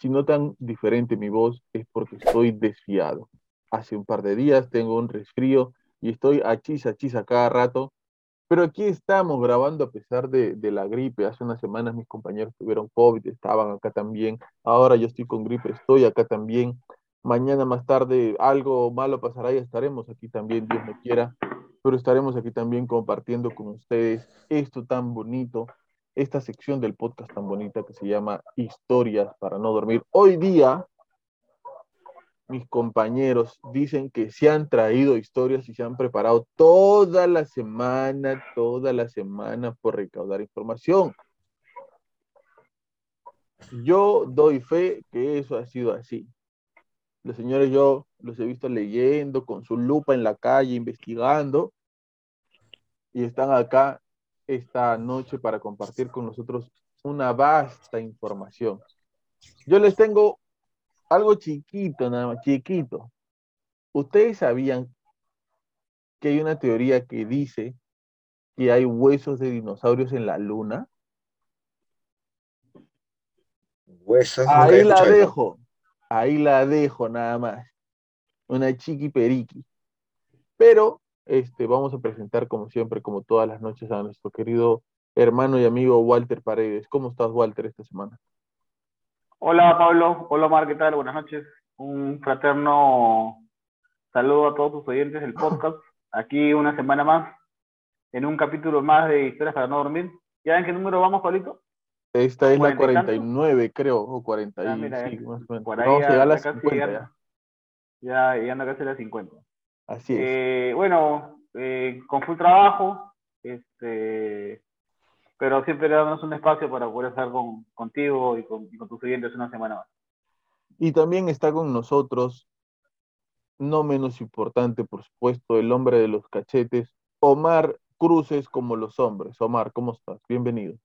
si no tan diferente mi voz es porque estoy desfiado. Hace un par de días tengo un resfrío y estoy a chisa chisa cada rato, pero aquí estamos grabando a pesar de, de, la gripe. Hace unas semanas mis compañeros tuvieron COVID, estaban acá también. Ahora yo estoy con gripe, estoy acá también. Mañana más tarde algo malo pasará y estaremos aquí también, Dios me quiera. Pero estaremos aquí también compartiendo con ustedes esto tan bonito esta sección del podcast tan bonita que se llama Historias para no dormir. Hoy día, mis compañeros dicen que se han traído historias y se han preparado toda la semana, toda la semana por recaudar información. Yo doy fe que eso ha sido así. Los señores yo los he visto leyendo con su lupa en la calle, investigando, y están acá esta noche para compartir con nosotros una vasta información. Yo les tengo algo chiquito, nada más, chiquito. ¿Ustedes sabían que hay una teoría que dice que hay huesos de dinosaurios en la luna? Huesos. Ahí la dejo, ahí la dejo nada más. Una chiqui periqui. Pero este, vamos a presentar como siempre, como todas las noches, a nuestro querido hermano y amigo Walter Paredes. ¿Cómo estás, Walter, esta semana? Hola, Pablo. Hola, Omar. ¿Qué tal? Buenas noches. Un fraterno saludo a todos tus oyentes del podcast. Aquí una semana más, en un capítulo más de Historias para no dormir. ¿Ya en qué número vamos, Pablito? Esta es la 49, creo, o 40. Ah, mira, sí, más o menos. por ahí Vamos a llegar a la casi 50 llegando. ya. Ya llegando casi a las 50. Así es. Eh, bueno, eh, con full trabajo, este, pero siempre dándonos un espacio para poder estar con, contigo y con, y con tus oyentes una semana más. Y también está con nosotros, no menos importante, por supuesto, el hombre de los cachetes, Omar Cruces como los hombres. Omar, ¿cómo estás? Bienvenido.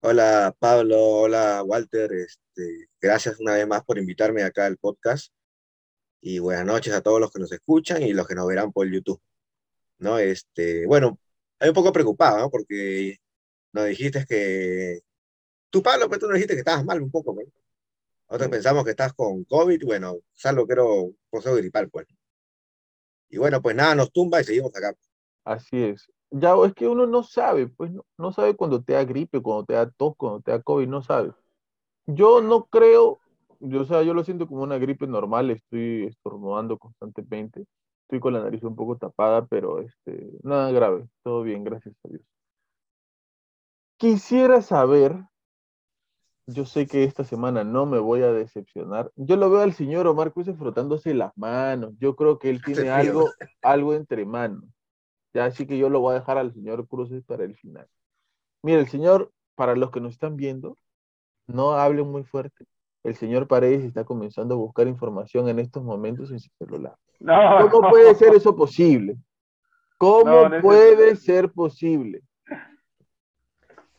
Hola Pablo, hola Walter, este, gracias una vez más por invitarme acá al podcast y buenas noches a todos los que nos escuchan y los que nos verán por YouTube. ¿No? Este, bueno, estoy un poco preocupado, ¿no? Porque nos dijiste que tú Pablo, pues tú nos dijiste que estabas mal un poco, ¿no? Nosotros pensamos que estás con COVID, bueno, salvo que era un proceso gripal, pues. Y bueno, pues nada, nos tumba y seguimos acá. Así es. Ya es que uno no sabe, pues no, no sabe cuando te da gripe, cuando te da tos, cuando te da COVID, no sabe. Yo no creo, yo, o sea, yo lo siento como una gripe normal, estoy estornudando constantemente, estoy con la nariz un poco tapada, pero este, nada grave, todo bien, gracias a Dios. Quisiera saber, yo sé que esta semana no me voy a decepcionar, yo lo veo al señor Omar Cruz frotándose las manos, yo creo que él tiene algo, algo entre manos. Ya, así que yo lo voy a dejar al señor Cruces para el final. Mira, el señor, para los que nos están viendo, no hablen muy fuerte. El señor Paredes está comenzando a buscar información en estos momentos en su celular. No, ¿Cómo no. puede ser eso posible? ¿Cómo No, puede ser posible?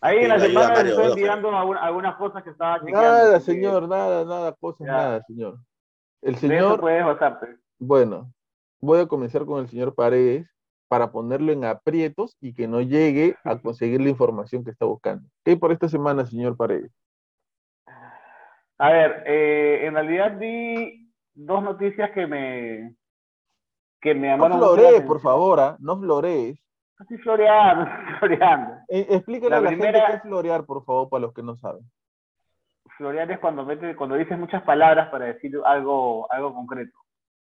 Ahí en la semana Mario estoy enviando algunas cosas que estaba chequeando. Nada, señor, nada, nada, cosas, Ya. nada, señor. El señor, puedes bueno, voy a comenzar con el señor Paredes para ponerlo en aprietos y que no llegue a conseguir la información que está buscando. ¿Qué hay por esta semana, señor Paredes? A ver, eh, en realidad vi dos noticias que me que me No llamaron la florees, por favor, ¿ah? no florees. Estoy floreando, estoy floreando. Eh, La a la gente primera- qué es florear, por favor, para los que no saben. Florear es cuando metes, cuando dices muchas palabras para decir algo, algo concreto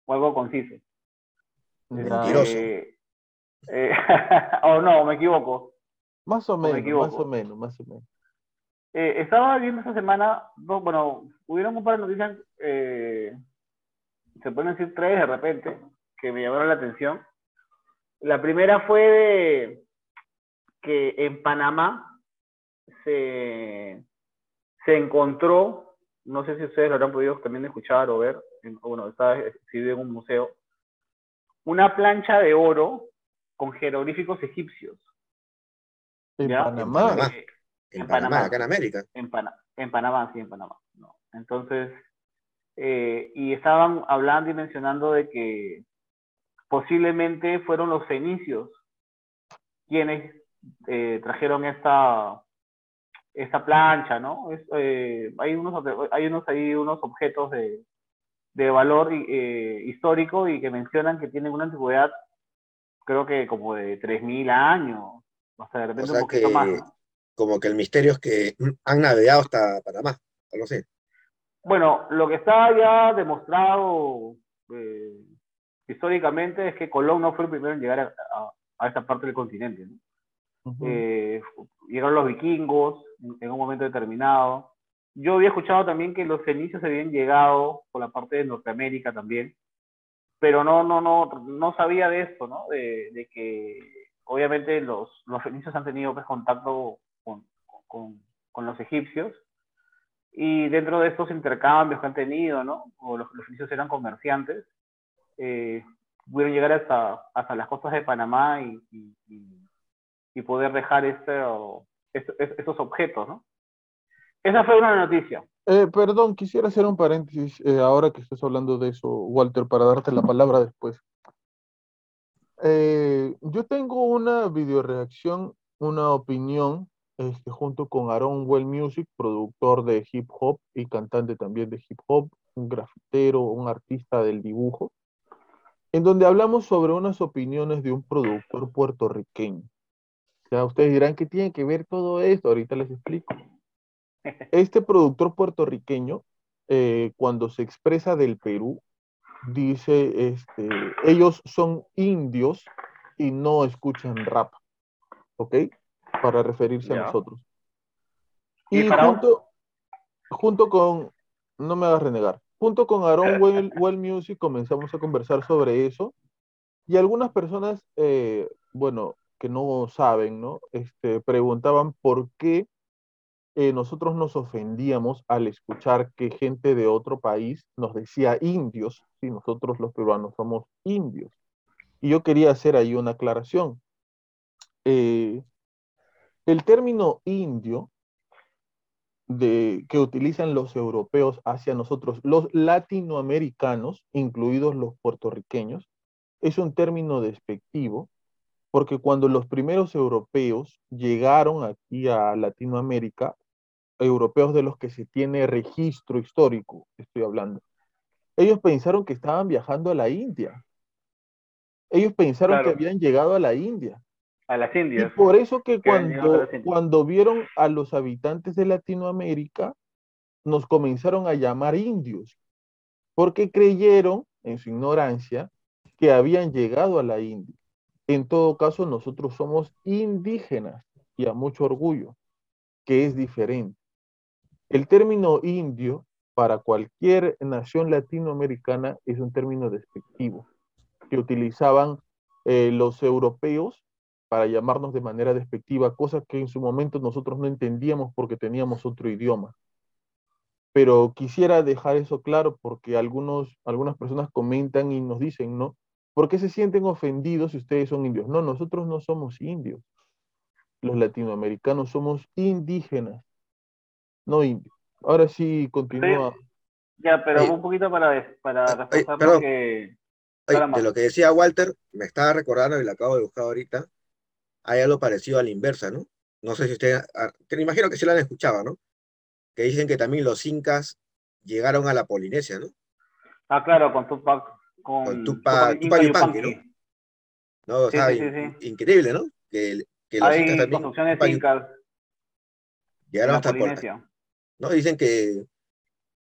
o algo conciso. Ya. Mentiroso. Eh, eh, o no, me equivoco. Más o me menos, equivoco. más o menos, más o menos. Eh, estaba viendo esta semana, bueno, hubieron un par de noticias, eh, se pueden decir tres de repente, que me llamaron la atención. La primera fue de que en Panamá se, se encontró, no sé si ustedes lo habrán podido también escuchar o ver, en- bueno, está exhibido en un museo, una plancha de oro con jeroglíficos egipcios. En ¿ya? Panamá. Panamá. Eh, En En Panamá, Panamá. acá en América. en, Pana- en Panamá, sí, en Panamá. No. Entonces, eh, y estaban hablando y mencionando de que posiblemente fueron los fenicios quienes eh, trajeron esta, esta plancha, ¿no? Es, eh, hay unos, hay unos, hay unos objetos de, de valor eh, histórico y que mencionan que tienen una antigüedad, creo que como de 3.000 años, o sea, de repente sea un poquito que- más. ¿no? Como que el misterio es que han navegado hasta Panamá. No sé. Bueno, lo que está ya demostrado eh, históricamente es que Colón no fue el primero en llegar a, a- a esta parte del continente. ¿no? Eh, llegaron los vikingos en, en un momento determinado. Yo había escuchado también que los fenicios habían llegado por la parte de Norteamérica también, pero no, no, no, no sabía de esto, ¿no? De, de que obviamente los, los fenicios han tenido pues, contacto con, los egipcios y dentro de estos intercambios que han tenido, ¿no? O los, los fenicios eran comerciantes, eh, pudieron llegar hasta, las costas de Panamá y, poder dejar este, estos objetos, ¿no? Esa fue una noticia. Eh, perdón, quisiera hacer un paréntesis eh, ahora que estás hablando de eso, Walter, para darte la palabra después. Eh, yo tengo una videoreacción, una opinión, este, junto con Aaron Well Music, productor de hip hop y cantante también de hip hop, un grafitero, un artista del dibujo, en donde hablamos sobre unas opiniones de un productor puertorriqueño. Ya ustedes dirán que tiene que ver todo esto, ahorita les explico. Este productor puertorriqueño, eh, cuando se expresa del Perú, dice, este, ellos son indios y no escuchan rap, ¿ok? Para referirse a nosotros. ¿Y junto, junto con, no me hagas renegar, junto con Aaron Well, Well Music comenzamos a conversar sobre eso y algunas personas, eh, bueno, que no saben, ¿no? Este, preguntaban por qué eh, nosotros nos ofendíamos al escuchar que gente de otro país nos decía indios, si nosotros los peruanos somos indios. Y yo quería hacer ahí una aclaración. Eh, el término indio de, que utilizan los europeos hacia nosotros, los latinoamericanos, incluidos los puertorriqueños, es un término despectivo porque cuando los primeros europeos llegaron aquí a Latinoamérica, europeos de los que se tiene registro histórico, estoy hablando, ellos pensaron que estaban viajando a la India. Ellos pensaron Claro. que habían llegado a la India. A las Y Indias. por eso que cuando, cuando vieron a los habitantes de Latinoamérica, nos comenzaron a llamar indios, porque creyeron, en su ignorancia, que habían llegado a la India. En todo caso, nosotros somos indígenas y a mucho orgullo, que es diferente. El término indio para cualquier nación latinoamericana es un término despectivo que utilizaban eh, los europeos para llamarnos de manera despectiva, cosa que en su momento nosotros no entendíamos porque teníamos otro idioma. Pero quisiera dejar eso claro porque algunos, algunas personas comentan y nos dicen, ¿no? ¿Por qué se sienten ofendidos si ustedes son indios? No, nosotros no somos indios. los latinoamericanos somos indígenas, no indios. Ahora sí, continúa. Ya, pero Oye, un poquito para, para reforzar perdón. que... Caramba. de lo que decía Walter, me estaba recordando y lo acabo de buscar ahorita, hay algo parecido a la inversa, ¿no? No sé si ustedes, ah, me imagino que sí lo han escuchado, ¿no? Que dicen que también los incas llegaron a la Polinesia, ¿no? Ah, claro, con Tupac. Con, Con Tupac- Tupac Yupanqui, Yupanqui. ¿no? O Sí, sea, sí, sí, in- sí. increíble, ¿no? Que, que los incas también construcciones Tupac incas llegaron la hasta Polinesia. ¿no? Dicen que,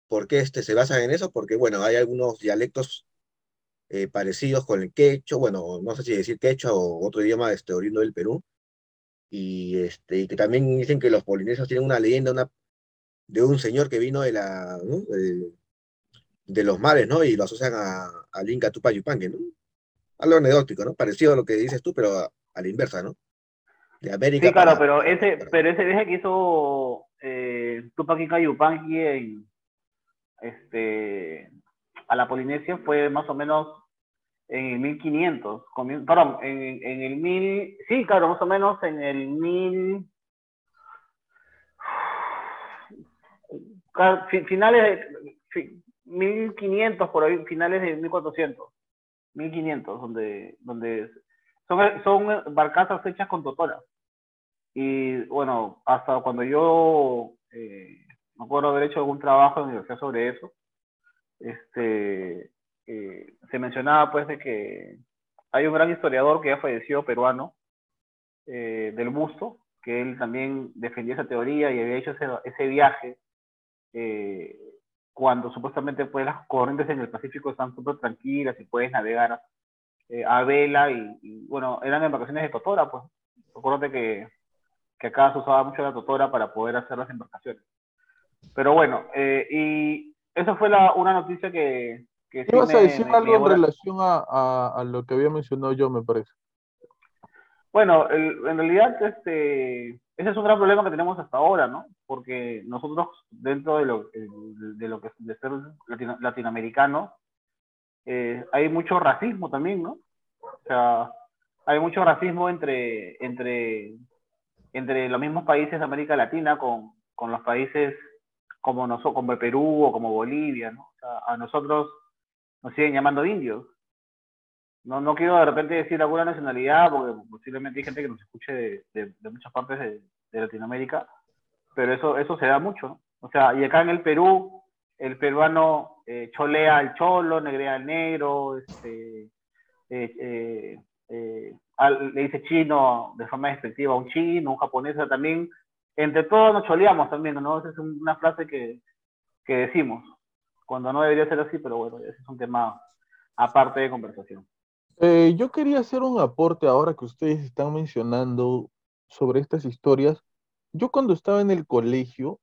¿por qué este, se basan en eso? Porque, bueno, hay algunos dialectos eh, parecidos con el quechua, bueno, no sé si decir quechua o otro idioma este, oriundo del Perú, y, este, y que también dicen que los polinesios tienen una leyenda una, de un señor que vino de, la, ¿no? de, de los mares, ¿no? Y lo asocian a, al Inca Tupac Yupanqui, ¿no? Algo anecdótico, ¿no? Parecido a lo que dices tú, pero a, a la inversa, ¿no? De América Sí, claro, para- pero ese, para- pero ese viaje que hizo eh, Tupac Inca Yupanqui en, este, a la Polinesia fue más o menos en el 1500, comien- perdón, en, en el 1000, sí, claro, más o menos en el 1000, ca- fi- finales de, fi- 1500 por ahí, finales de 1400, 1500, donde, donde son, son barcazas hechas con totoras. Y bueno, hasta cuando yo eh, me acuerdo haber hecho algún trabajo en la universidad sobre eso, este, eh, se mencionaba pues de que hay un gran historiador que ya falleció, peruano, eh, del Busto, que él también defendía esa teoría y había hecho ese, ese viaje eh, cuando supuestamente pues las corrientes en el Pacífico están súper tranquilas y puedes navegar eh, a vela y, y, bueno, eran embarcaciones de Totora, pues. Recuerdo que, que acá se usaba mucho la Totora para poder hacer las embarcaciones. Pero bueno, eh, y esa fue la, una noticia que... que ¿Qué vas a decir me- me algo en relación a, a- a lo que había mencionado yo, me parece? Bueno, el- en realidad, este, ese es un gran problema que tenemos hasta ahora, ¿no? Porque nosotros, dentro de lo, de lo que de ser latino- latinoamericanos, eh, hay mucho racismo también, ¿no? O sea, hay mucho racismo entre, entre, entre los mismos países de América Latina con, con los países como, nosotros, como el Perú o como Bolivia, ¿no? O sea, a nosotros nos siguen llamando indios. No, no quiero de repente decir alguna nacionalidad, porque posiblemente hay gente que nos escuche de, muchas partes de, Latinoamérica, pero eso, eso se da mucho. O sea, y acá en el Perú, el peruano eh, cholea al cholo, negrea al negro, este, eh, eh, al- le dice chino de forma despectiva a un chino, un japonés, también, entre todos nos choleamos también, ¿no? Es un- una frase que, que decimos, cuando no debería ser así, pero bueno, ese es un tema aparte de conversación. Eh, yo quería hacer un aporte ahora que ustedes están mencionando sobre estas historias. Yo cuando estaba en el colegio,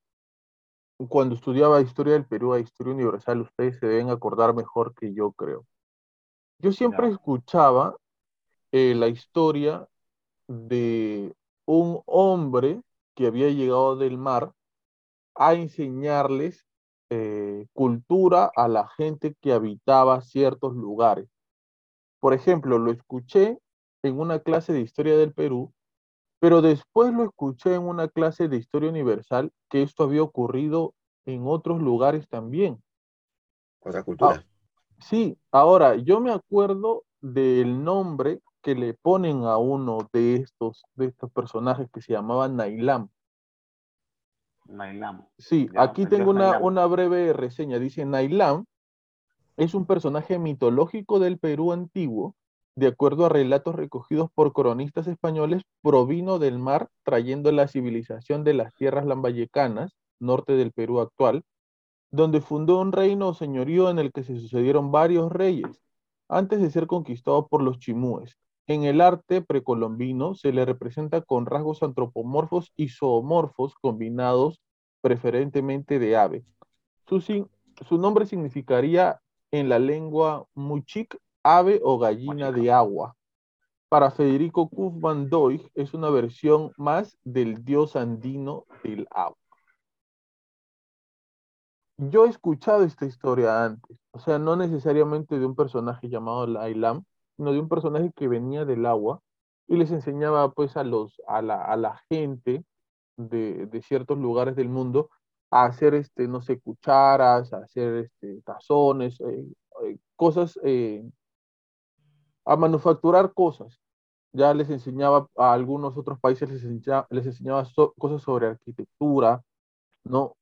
cuando estudiaba Historia del Perú a Historia Universal, ustedes se deben acordar mejor que yo, creo. Yo siempre escuchaba eh, la historia de un hombre que había llegado del mar a enseñarles eh, cultura a la gente que habitaba ciertos lugares. Por ejemplo, lo escuché en una clase de historia del Perú, pero después lo escuché en una clase de historia universal que esto había ocurrido en otros lugares también. Otra cultura. Sí, ahora yo me acuerdo del nombre que le ponen a uno de estos, de estos personajes que se llamaba Nailam. Nailam. Sí, Ya, aquí tengo una, una breve reseña. Dice, Nailam es un personaje mitológico del Perú antiguo, de acuerdo a relatos recogidos por cronistas españoles, provino del mar trayendo la civilización de las tierras lambayecanas, norte del Perú actual, donde fundó un reino o señorío en el que se sucedieron varios reyes, antes de ser conquistado por los chimúes. En el arte precolombino se le representa con rasgos antropomorfos y zoomorfos combinados preferentemente de ave. Su, nombre significaría en la lengua muchic ave o gallina de agua. Para Federico Kuf van Doig es una versión más del dios andino del agua. Yo he escuchado esta historia antes, o sea, no necesariamente de un personaje llamado Lailam, sino de un personaje que venía del agua y les enseñaba pues a, los, a, la, a la gente de, de, ciertos lugares del mundo a hacer, este, no sé, cucharas, a hacer este, tazones, eh, eh, cosas, eh, a manufacturar cosas. Ya les enseñaba a algunos otros países, les enseñaba, les enseñaba cosas sobre arquitectura, ¿no?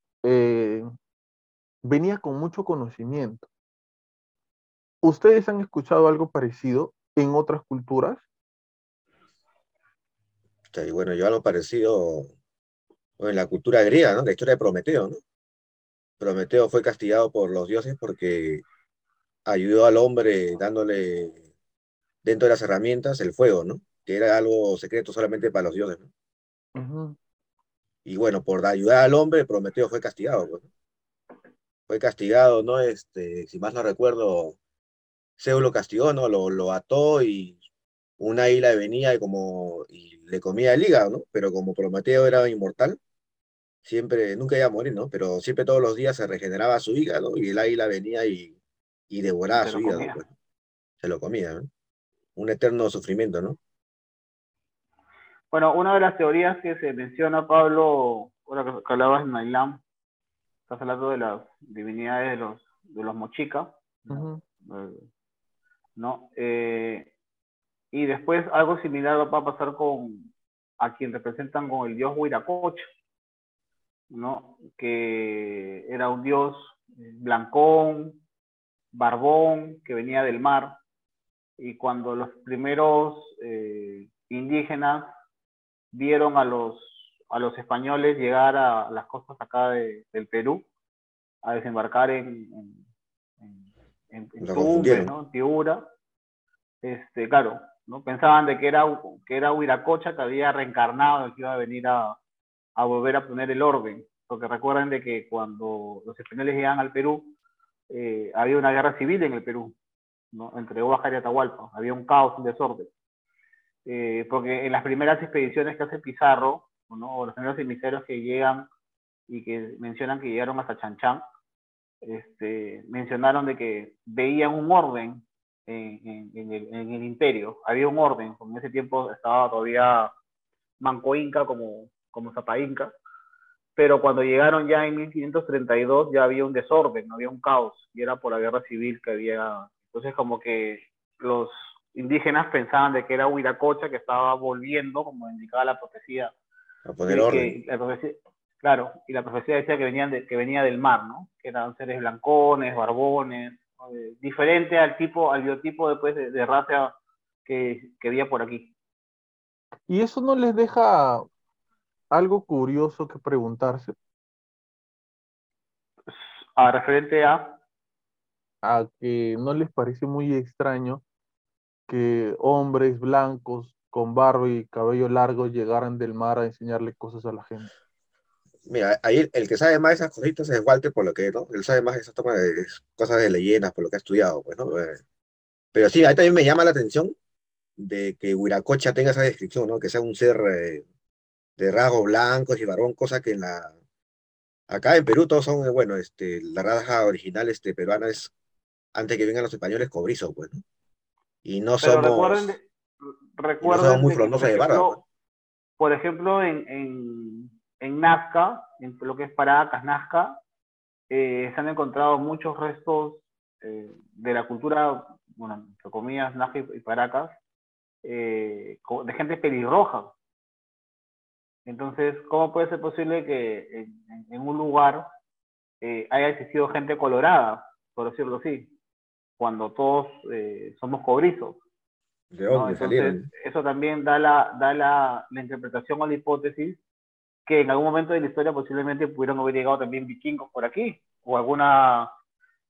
venía con mucho conocimiento. ¿Ustedes han escuchado algo parecido en otras culturas? Sí, bueno, yo algo parecido en la cultura griega, ¿no? La historia de Prometeo, ¿no? Prometeo fue castigado por los dioses porque ayudó al hombre dándole dentro de las herramientas el fuego, ¿no? Que era algo secreto solamente para los dioses, ¿no? Y bueno, por ayudar al hombre, Prometeo fue castigado, pues, Fue castigado, ¿no? Este, si más no recuerdo, Zeus lo castigó, ¿no? Lo, lo ató y una isla venía y como y le comía el hígado, ¿no? Pero como Prometeo era inmortal, siempre, nunca iba a morir, ¿no? Pero siempre todos los días se regeneraba su hígado y el águila venía y, y devoraba su hígado. Pues. Se lo comía, ¿no? Un eterno sufrimiento, ¿no? Bueno, una de las teorías que se menciona, Pablo, ahora que hablabas en Nailam, estás hablando de las divinidades de los, de los mochicas, ¿no? Eh, y después algo similar va a pasar con a quien representan con el dios Huiracocha, ¿no? que era un dios eh, blancón, barbón, que venía del mar. Y cuando los primeros eh, indígenas vieron a los, a los españoles llegar a las costas acá del Perú, a desembarcar en, en, en Tiura, este, claro, ¿no? pensaban de que era, que era Huiracocha que había reencarnado y que iba a venir a, a volver a poner el orden. Porque recuerden de que cuando los españoles llegan al Perú, eh, había una guerra civil en el Perú, ¿no? entre Oaxaca y Atahualpa. Había un caos, un desorden. Eh, porque en las primeras expediciones que hace Pizarro, ¿no? o los primeros emisarios que llegan y que mencionan que llegaron hasta Chanchán, este, mencionaron de que veían un orden en, en, el, en, el, imperio, había un orden, en ese tiempo estaba todavía Manco Inca como, como Zapa Inca, pero cuando llegaron ya en 1532 ya había un desorden, no había un caos, y era por la guerra civil que había. Entonces como que los indígenas pensaban de que era Huiracocha que estaba volviendo, como indicaba la profecía. A poner orden. Claro, y la profecía decía que, venían de, que venía del mar, ¿no? Que eran seres blancones, barbones, diferente al tipo, al biotipo después de, de raza que, que había por aquí. Y eso no les deja algo curioso que preguntarse. A referente a. A que no les parece muy extraño que hombres blancos con barba y cabello largo llegaran del mar a enseñarle cosas a la gente. Mira, ahí el que sabe más de esas cositas es Walter, por lo que, ¿no? Él sabe más de esas cosas de leyendas, por lo que ha estudiado, pues, ¿no? Eh, pero sí, ahí también me llama la atención de que Huiracocha tenga esa descripción, ¿no? Que sea un ser eh, de rasgos blancos y barbón, cosa que en la... Acá en Perú todos son, bueno, este, la raza original este, peruana es, antes que vengan los españoles, cobrizo, pues, ¿no? Y no somos... Recuerden, recuerden muy frondosos de barba. Pues. Por ejemplo, en, en, en, Nazca, en lo que es Paracas, Nazca, eh, se han encontrado muchos restos eh, de la cultura, bueno, entre comillas, Nazca y Paracas, eh, de gente pelirroja, entonces, ¿cómo puede ser posible que en, un lugar eh, haya existido gente colorada, por decirlo así, cuando todos eh, somos cobrizos? ¿De dónde salieron? Eso también da, la, da la, la, interpretación o la hipótesis que en algún momento de la historia posiblemente pudieron haber llegado también vikingos por aquí, o alguna,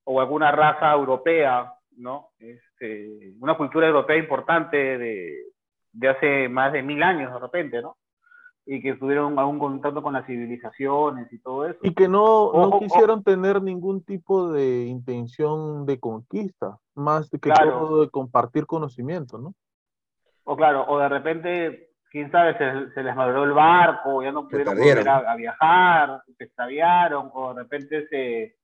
o alguna raza europea, ¿no? Este, una cultura europea importante de, de hace más de mil años de repente, ¿no? y que tuvieron algún contacto con las civilizaciones y todo eso. Y que no, no quisieron tener ningún tipo de intención de conquista, más que todo de compartir conocimiento, ¿no? O claro, o de repente, quién sabe, se, les maduró el barco, ya no pudieron volver a, viajar, se extraviaron, o de repente se,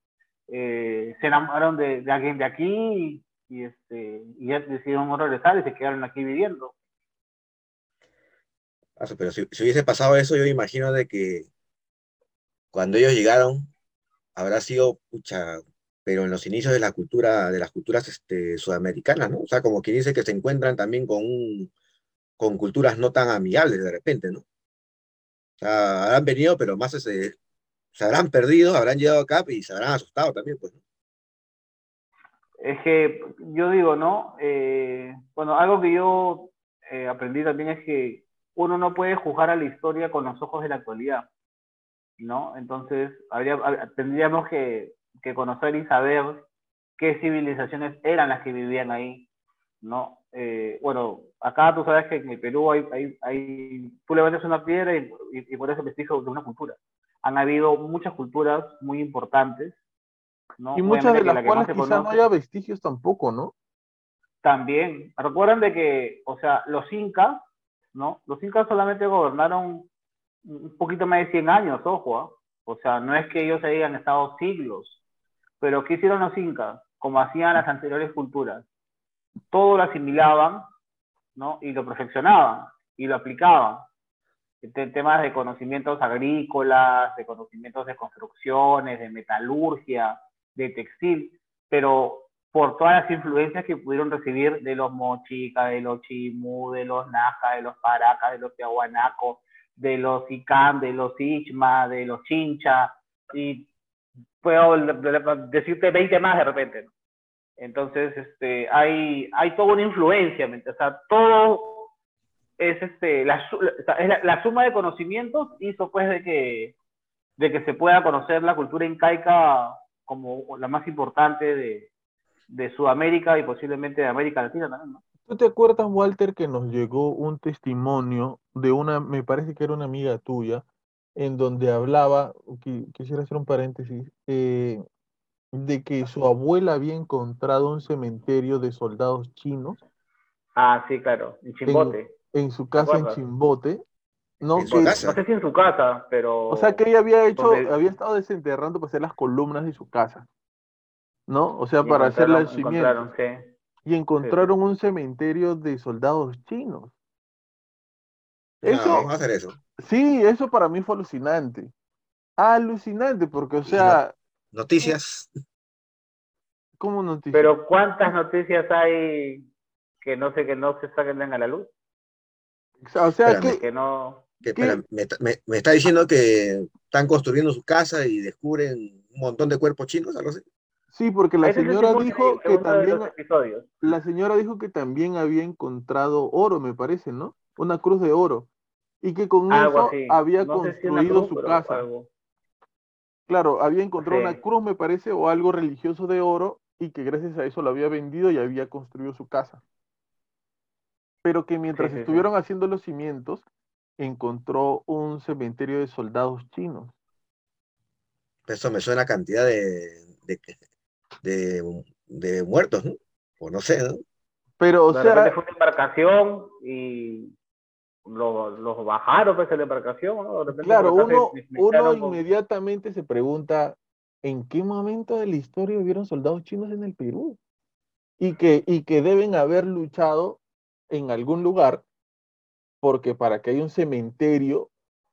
eh, se enamoraron de, de, alguien de aquí y, este, y ya decidieron regresar y se quedaron aquí viviendo. Ah, Pero si, si hubiese pasado eso, yo imagino de que cuando ellos llegaron, habrá sido, pucha, pero en los inicios de la cultura, de las culturas este, sudamericanas, ¿no? O sea, como quien dice que se encuentran también con, un- con culturas no tan amigables de repente, ¿no? O sea, habrán venido, pero más se habrán perdido, habrán llegado acá y se habrán asustado también, pues. ¿no? Es que yo digo, ¿no? Eh, bueno, algo que yo eh, aprendí también es que uno no puede juzgar a la historia con los ojos de la actualidad, ¿no? Entonces, tendríamos que, que conocer y saber qué civilizaciones eran las que vivían ahí, ¿no? Eh, bueno, acá tú sabes que en el Perú hay, hay, hay tú levantas una piedra y, y, y por eso vestigio de una cultura. Han habido muchas culturas muy importantes, ¿no? Y muchas Obviamente de las la cuales se quizá no haya vestigios tampoco, ¿no? también, recuerden de que, o sea, los incas, ¿no? Los incas solamente gobernaron un poquito más de 100 años, ojo, ¿ah? O sea, no es que ellos hayan estado siglos, pero ¿qué hicieron los incas? Como hacían las anteriores culturas. Todo lo asimilaban, ¿no? Y lo perfeccionaban y lo aplicaban. En temas de conocimientos agrícolas, de conocimientos de construcciones, de metalurgia, de textil, pero por todas las influencias que pudieron recibir de los mochicas, de los chimú, de los naja, de los paracas, de los tiahuanacos, de los icam, de los ichma, de los chincha, y puedo decirte 20 más de repente. Entonces, este, hay, hay toda una influencia, o sea, todo es, este, la, es la, la suma de conocimientos hizo pues de que, de que se pueda conocer la cultura incaica como la más importante de, de Sudamérica y posiblemente de América Latina también, ¿no? ¿Tú te acuerdas, Walter, que nos llegó un testimonio de una, me parece que era una amiga tuya, en donde hablaba, qui- quisiera hacer un paréntesis, eh, de que su abuela había encontrado un cementerio de soldados chinos Ah, sí, claro, en Chimbote. en su casa en? Chimbote, ¿no? En su Que- casa. No sé si en su casa, pero... O sea que ella había hecho, donde- había estado desenterrando para hacer las columnas de su casa, ¿no? O sea, y para hacer encontraron, cimientos. sí. Y encontraron un cementerio de soldados chinos. No, Eso, vamos a hacer eso. sí, eso para mí fue alucinante. Alucinante, porque, o sea, Noticias. ¿cómo noticia? Pero ¿cuántas noticias hay que no sé que no se saquen a la luz? O sea, Espérame. que, Que no... Que, ¿Qué? espera, me, está- me- me está diciendo que están construyendo su casa y descubren un montón de cuerpos chinos, algo así. sí, porque la es señora dijo que también, la señora dijo que también había encontrado oro, me parece, ¿no? Una cruz de oro. Y que con Algo eso así. había No sé si construido cruz, su casa. algo. Claro, había encontrado Sí. una cruz, me parece, o algo religioso de oro, y que gracias a eso lo había vendido y había construido su casa. Pero que mientras sí, sí. estuvieron haciendo los cimientos, encontró un cementerio de soldados chinos. Eso me suena a cantidad de, de, de, de muertos, ¿no? O no sé, ¿no? Pero, o de sea, fue una embarcación y los lo bajaron pues en la embarcación, ¿no? De repente claro, uno, se- uno con- inmediatamente se pregunta, ¿en qué momento de la historia hubieron soldados chinos en el Perú? Y que, y que deben haber luchado en algún lugar, porque para que haya un cementerio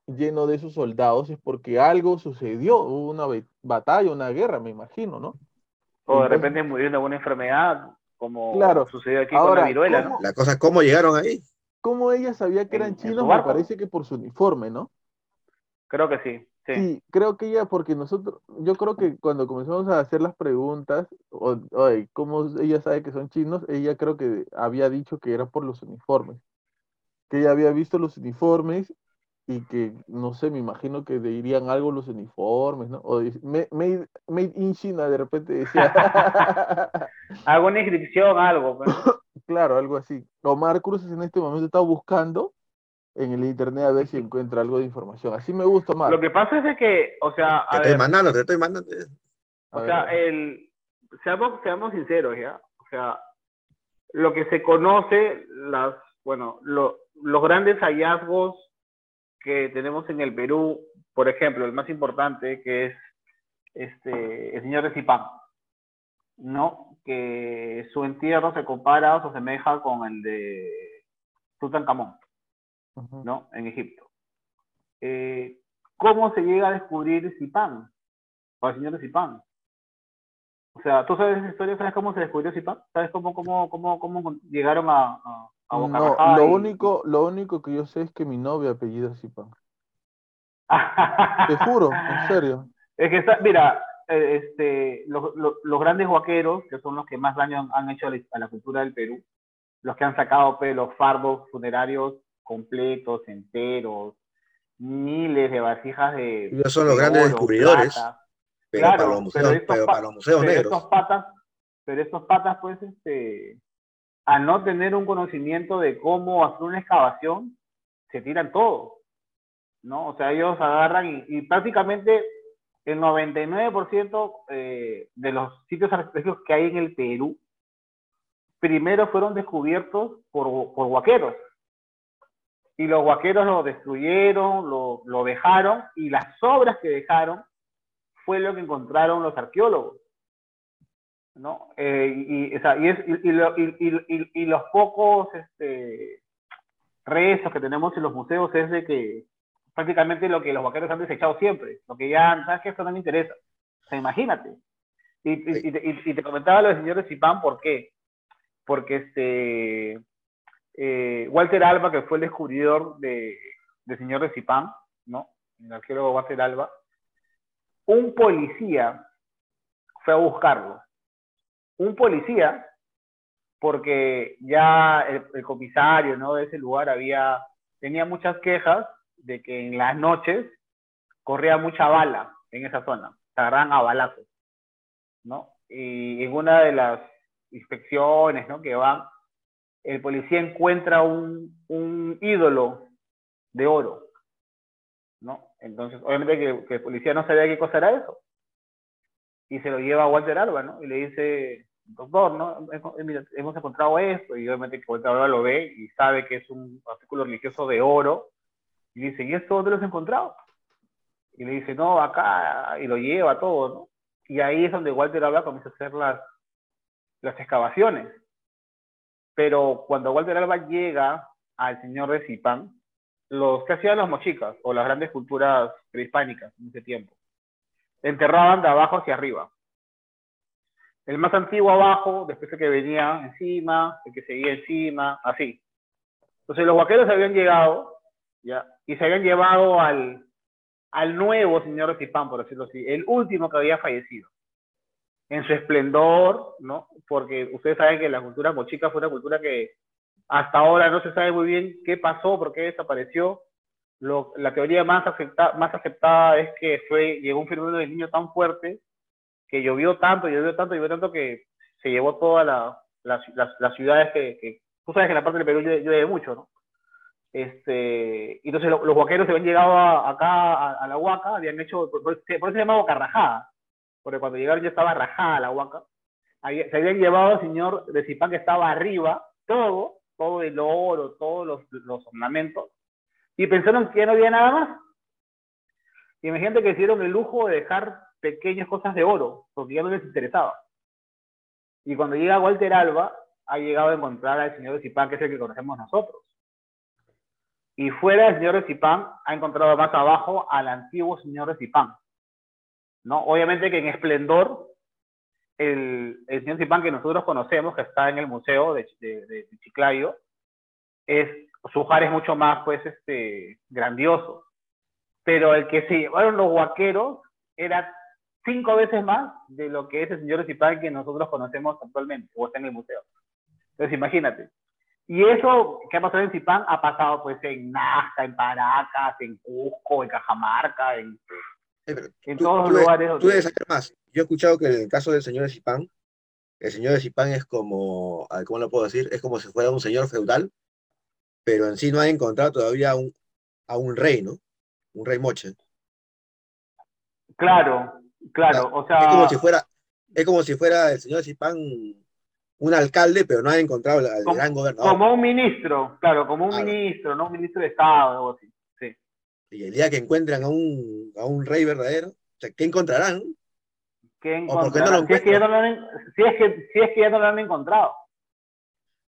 lleno de esos soldados es porque algo sucedió, hubo una batalla, una guerra, me imagino, ¿no? O de Entonces- repente murieron de alguna enfermedad, como Claro. sucedió aquí con Ahora, la viruela, ¿cómo- ¿no? La cosa es cómo llegaron ahí. ¿Cómo ella sabía que eran chinos? Me parece que por su uniforme, ¿no? Creo que sí, sí. Sí, creo que ella, porque nosotros, yo creo que cuando comenzamos a hacer las preguntas, o, ¿cómo ella sabe que son chinos? Ella creo que había dicho que era por los uniformes, que ella había visto los uniformes y que, no sé, me imagino que dirían algo los uniformes, ¿no? O dice, "Ma- made, made in China, de repente decía, Alguna inscripción, algo, pues, ¿no? claro, algo así. Omar Cruz en este momento está buscando en el internet a ver si encuentra algo de información. Así me gusta, Omar. Lo que pasa es de que, o sea, Te estoy mandando, te estoy mandando. A o ver, sea, el, seamos, seamos sinceros, ¿ya? O sea, lo que se conoce, las, bueno, lo- los grandes hallazgos que tenemos en el Perú, por ejemplo, el más importante, que es este, el señor de Zipán, ¿no? Que su entierro se compara o se asemeja con el de Tutankamón, Ujú. ¿no? En Egipto. Eh, ¿Cómo se llega a descubrir Zipán? O el señor de Zipán. O sea, ¿tú sabes esa historia? ¿Sabes cómo se descubrió Zipán? ¿Sabes cómo, cómo, cómo, cómo llegaron a, a, a Boca No, Rajada lo y- único, lo único que yo sé es que mi novia apellida Zipán. Te juro, en serio. Es que, está- mira, este, los, los- los grandes huaqueros, que son los que más daño han, han hecho a la, a la cultura del Perú, los que han sacado pues, los fardos funerarios completos, enteros, miles de vasijas de. Ellos son los de grandes oro, descubridores, plata. pero, Claro, para los museos, pero pero pa- para los museos pero negros. estos patas, pero estos patas, pues, este, al no tener un conocimiento de cómo hacer una excavación, se tiran todo, ¿no? O sea, ellos agarran y, y prácticamente el 99% eh, de los sitios arqueológicos que hay en el Perú, primero fueron descubiertos por, por huaqueros. Y los huaqueros lo destruyeron, lo, dejaron, y las obras que dejaron fue lo que encontraron los arqueólogos. ¿no? Y, los pocos este, que tenemos en los museos es de que prácticamente lo que los vaqueros han desechado siempre, lo que ya, ¿sabes qué? Esto no me interesa. O sea, imagínate. Y, y- y te, y- y te comentaba lo del señor de Zipán, ¿por qué? Porque este, eh, Walter Alba, que fue el descubridor de, del señor de Zipán, ¿no? El arqueólogo Walter Alba, un policía fue a buscarlo. Un policía, porque ya el, el comisario ¿no? de ese lugar había, tenía muchas quejas de que en las noches corría mucha bala en esa zona, se agarraban a balazos, ¿no? Y en una de las inspecciones, ¿no? Que van, el policía encuentra un, un ídolo de oro, ¿no? Entonces, obviamente que, que el policía no sabía qué cosa era eso. Y se lo lleva a Walter Alba, ¿no? Y le dice, doctor, ¿no? He- mira, hemos encontrado esto, y obviamente que Walter Alba lo ve y sabe que es un artículo religioso de oro, y dice, ¿y esto dónde lo has encontrado? Y le dice, no, acá, y lo lleva todo, ¿no? Y ahí es donde Walter Alba comienza a hacer las, las excavaciones. Pero cuando Walter Alba llega al señor de Zipán, los que hacían los mochicas o las grandes culturas prehispánicas en ese tiempo, enterraban de abajo hacia arriba. El más antiguo abajo, después el que venía encima, el que seguía encima, así. Entonces los vaqueros habían llegado ¿ya? y se habían llevado al, al nuevo señor de Zipán, por decirlo así, el último que había fallecido. En su esplendor, ¿no? Porque ustedes saben que la cultura mochica fue una cultura que hasta ahora no se sabe muy bien qué pasó, por qué desapareció. Lo- la teoría más, acepta- más aceptada es que fue, llegó un fenómeno del niño tan fuerte que llovió tanto, llovió tanto, llovió tanto que se llevó todas la, las, las- las ciudades que, que- Tú sabes que en la parte del Perú llueve, llueve mucho, ¿no? Este, y entonces lo- los huaqueros se habían llegado acá a, la huaca, habían hecho, por, eso se llama boca rajada, porque cuando llegaron ya estaba rajada la huaca. Se habían llevado al señor de Zipán que estaba arriba, todo, todo el oro, todos los, los ornamentos, y pensaron que ya no había nada más. Imagínate que hicieron el lujo de dejar pequeñas cosas de oro, porque ya no les interesaba. Y cuando llega Walter Alba, ha llegado a encontrar al señor de Zipán, que es el que conocemos nosotros. Y fuera del señor de Zipán, ha encontrado más abajo al antiguo señor de Zipán. ¿no? Obviamente que en esplendor, el, señor Zipán que nosotros conocemos, que está en el museo de, de, de Chiclayo, es, su jar es mucho más, pues, este, grandioso. Pero el que se llevaron los huaqueros era cinco veces más de lo que es el señor Zipán que nosotros conocemos actualmente, o está en el museo. Entonces, imagínate. Y eso que ha pasado en Zipán ha pasado pues en Nazca, en Paracas, en Cusco, en Cajamarca, en, Eh, pero en tú- todos tú los de- lugares Tú debes saber más. Yo he escuchado que en el caso del señor de Zipán, el señor de Zipán es como, ¿cómo lo puedo decir? Es como si fuera un señor feudal, pero en sí no ha encontrado todavía a un, a un rey, ¿no? Un rey moche. Claro, claro, o sea... Es como si fuera, es como si fuera el señor de Zipán un alcalde, pero no ha encontrado al, Como- gran gobernador. Como un ministro, claro, como un Claro. ministro, ¿no? Un ministro de Estado, algo así. Sí. Y el día que encuentran a un, a un rey verdadero, o sea, ¿qué encontrarán? ¿Qué ¿O por qué no lo encontrarán? si, es que ya no lo han, si, es que, si es que ya no lo han encontrado.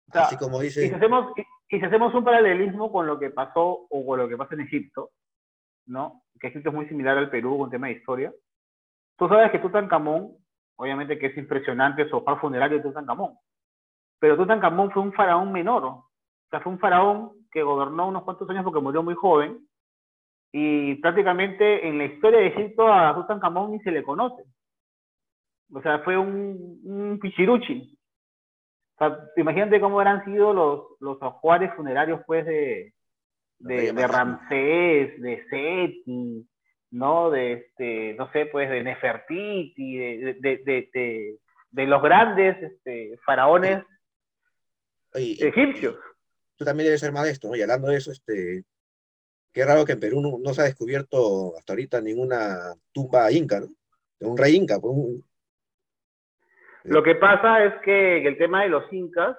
O sea, Así como y dice, si hacemos, y, y si hacemos un paralelismo con lo que pasó o con lo que pasa en Egipto, ¿no? Que Egipto es muy similar al Perú con tema de historia. Tú sabes que Tutankamón, obviamente que es impresionante el sofá funerario de Tutankamón, pero Tutankamón fue un faraón menor, o sea, fue un faraón que gobernó unos cuantos años porque murió muy joven, y prácticamente en la historia de Egipto a Tutankamón ni se le conoce. O sea, fue un, un pichiruchi. O sea, imagínate cómo habrán sido los, los ajuares funerarios pues de, de, de Ramsés, de Seti, ¿no? De este, no sé, pues de Nefertiti, de, de, de, de los grandes este, faraones egipcios. Tú también debes ser maestro, ¿no? Y hablando de eso, este, qué raro que en Perú no, se ha descubierto hasta ahorita ninguna tumba inca, ¿no? De un rey inca, pues un, lo que pasa es que el tema de los incas,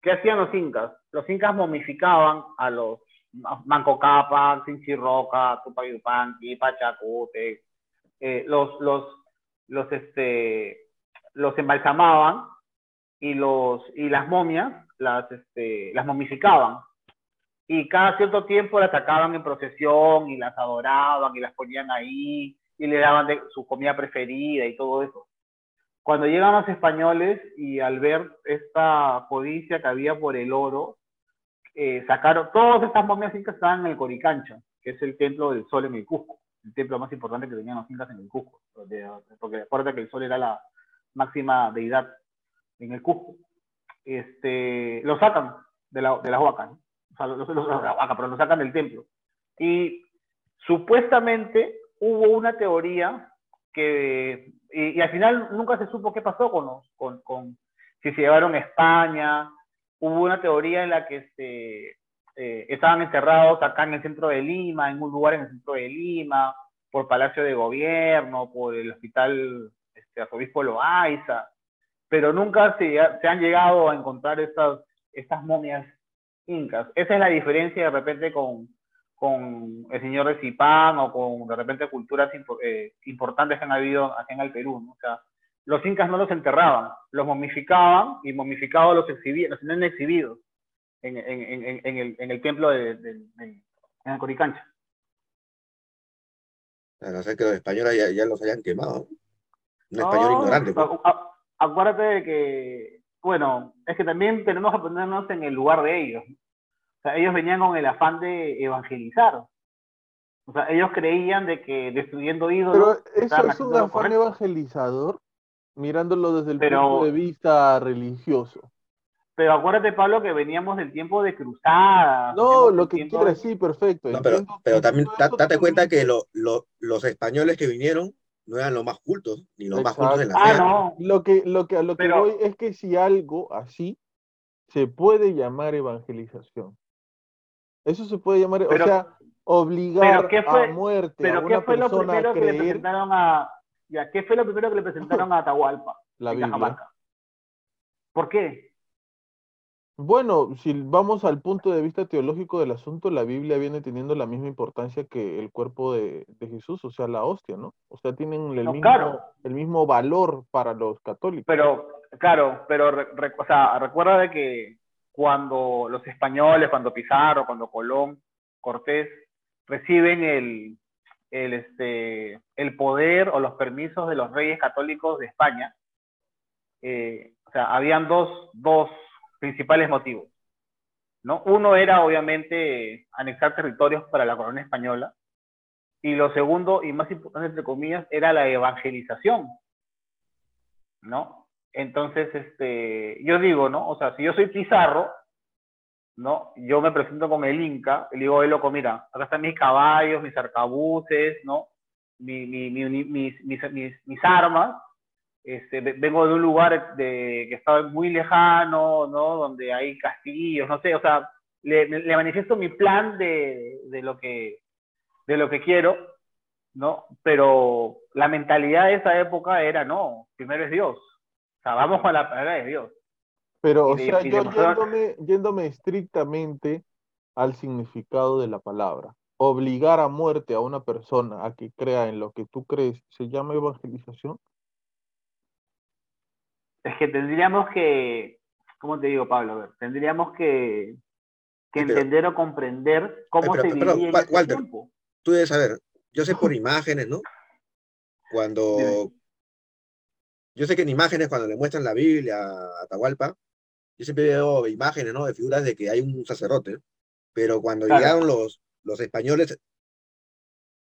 ¿qué hacían los incas? Los incas momificaban a los Manco Cápac, Sinchirroca, Tupayupanqui, Pachacute, eh, los, los, los, este, los embalsamaban y, los, y las momias las, este, las momificaban. Y cada cierto tiempo las sacaban en procesión y las adoraban y las ponían ahí y le daban de, su comida preferida y todo eso. Cuando llegan los españoles y al ver esta codicia que había por el oro, eh, sacaron, todas estas momias incas estaban en el Coricancha, que es el templo del sol en el Cusco, el templo más importante que tenían los incas en el Cusco, porque acuérdate que el sol era la máxima deidad en el Cusco. Este, lo sacan de la, de las vacas, o sea, los, los, de la vaca, pero lo sacan del templo. Y supuestamente hubo una teoría que y, al final nunca se supo qué pasó con, los, con, con, si se llevaron a España. Hubo una teoría en la que se, eh, estaban enterrados acá en el centro de Lima, en un lugar en el centro de Lima, por Palacio de Gobierno, por el Hospital este, Arzobispo Loaiza, pero nunca se, se, han llegado a encontrar estas, estas momias incas. Esa es la diferencia de repente con, con el señor de Zipán o con de repente culturas eh, importantes que han habido aquí en el Perú. ¿no? O sea, los incas no los enterraban, los momificaban y momificados los exhibían, los tenían exhibidos en, en, en, en el, el, templo de, de, de, en el Coricancha. A no ser que los españoles ya, ya los hayan quemado. Un español no, ignorante. Pues. Acuérdate de que, bueno, es que también tenemos que ponernos en el lugar de ellos. O sea, ellos venían con el afán de evangelizar. O sea, ellos creían de que destruyendo ídolos... Pero eso es un afán evangelizador, mirándolo desde el pero, punto de vista religioso. Pero acuérdate, Pablo, que veníamos del tiempo de cruzadas. No, lo que quieras, de... sí, perfecto. No, pero, pero también date cuenta que lo, lo, los españoles que vinieron no eran los más cultos, ni los Exacto. más cultos de la ah, no. Lo que, lo que, a lo que pero, voy es que si algo así se puede llamar evangelización. Eso se puede llamar, pero, o sea, obligar fue, a muerte pero a una ¿qué fue lo primero que le presentaron a ya, ¿qué fue lo primero que le presentaron a Atahualpa? La Biblia. Cajamarca? ¿Por qué? Bueno, si vamos al punto de vista teológico del asunto, la Biblia viene teniendo la misma importancia que el cuerpo de, de Jesús, o sea, la hostia, ¿no? O sea, tienen el, no, mismo, claro. el mismo valor para los católicos. Pero, claro, pero re, o sea, recuerda de que cuando los españoles, cuando Pizarro, cuando Colón, Cortés reciben el, el, este, el poder o los permisos de los reyes católicos de España, eh, o sea, habían dos, dos principales motivos. ¿no? Uno era obviamente anexar territorios para la corona española y lo segundo y más importante entre comillas era la evangelización, ¿no? Entonces, este, yo digo, ¿no? O sea, si yo soy Pizarro, ¿no? Yo me presento con el Inca, le digo, oye, loco, mira, acá están mis caballos, mis arcabuces, ¿no? Mi, mi, mi, mis, mis, mis, mis, armas. Este, vengo de un lugar de, que está muy lejano, ¿no? Donde hay castillos, no sé, o sea, le, le manifiesto mi plan de, de, lo que, de lo que quiero, ¿no? Pero la mentalidad de esa época era, no, primero es Dios, o sea, vamos con la palabra de Dios. Pero, o sea, yo yéndome, yéndome estrictamente al significado de la palabra, obligar a muerte a una persona a que crea en lo que tú crees, ¿se llama evangelización? Es que tendríamos que, ¿cómo te digo, Pablo? A ver, tendríamos que, que pero- entender o comprender cómo pero- se pero, vivía en Wa- ese Walter, tiempo. Tú debes saber, yo sé por imágenes, ¿no? Cuando... Yo sé que en imágenes, cuando le muestran la Biblia a Atahualpa, yo siempre veo imágenes, ¿no? De figuras de que hay un sacerdote, pero cuando Claro. llegaron los, los españoles,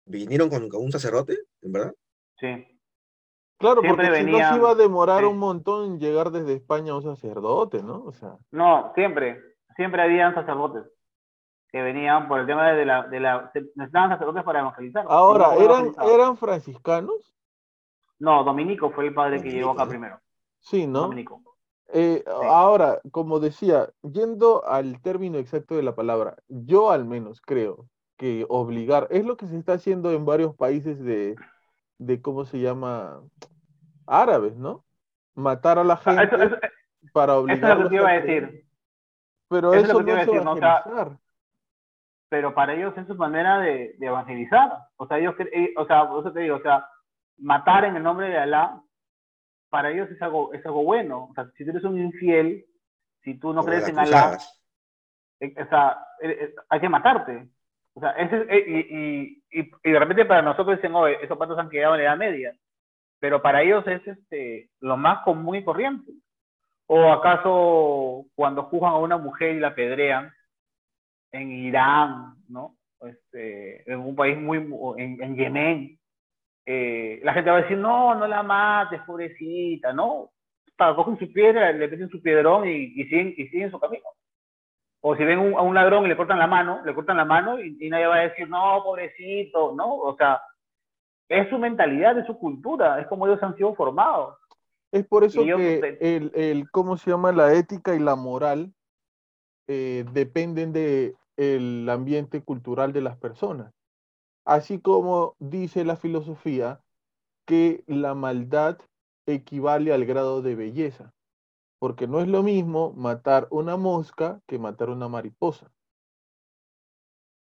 vinieron con, con un sacerdote, ¿en verdad? Sí. Claro, Siempre porque si no se iba a demorar sí. un montón en llegar desde España un sacerdote, ¿no? O sea, No, siempre, siempre habían sacerdotes que venían por el tema de la, de la, necesitaban sacerdotes para evangelizar. ahora, ¿eran. ¿eran franciscanos? No, Dominico fue el padre que llegó acá ¿no? primero. Sí, ¿no? Dominico. Eh, Ahora, como decía, yendo al término exacto de la palabra, yo al menos creo que obligar, es lo que se está haciendo en varios países de, de ¿cómo se llama? Árabes, ¿no? Matar a la sea, gente eso, eso- para eso es lo que te iba a decir. Pero eso es eso lo que te iba a es decir, ¿no? O sea, pero para ellos es su manera de, de evangelizar. O sea, ellos, eh, o sea, por eso te digo, o sea, matar en el nombre de Alá, para ellos es algo, es algo bueno. O sea, si tú eres un infiel, si tú no Como crees en cruzadas. eh, o sea, eh, eh, hay que matarte. O sea, ese, es- y, y, y, y de repente para nosotros dicen, oye, esos patos han quedado en la Edad Media. Pero para ellos es este, lo más común y corriente. ¿O acaso cuando juzgan a una mujer y la apedrean en Irán, ¿no? Este, en un país muy, en, en Yemen, eh, la gente va a decir, no, no la mates, pobrecita, ¿no? Para, cogen su piedra, le meten su piedrón y, y, siguen, y siguen su camino. O si ven un- a un ladrón y le cortan la mano, le cortan la mano y, y nadie va a decir, no, pobrecito, ¿no? O sea, es su mentalidad, es su cultura, es como ellos han sido formados. Es por eso Y que el, el, ¿cómo se llama? La ética y la moral eh, dependen de el ambiente cultural de las personas. Así como dice la filosofía que la maldad equivale al grado de belleza, porque no es lo mismo matar una mosca que matar una mariposa.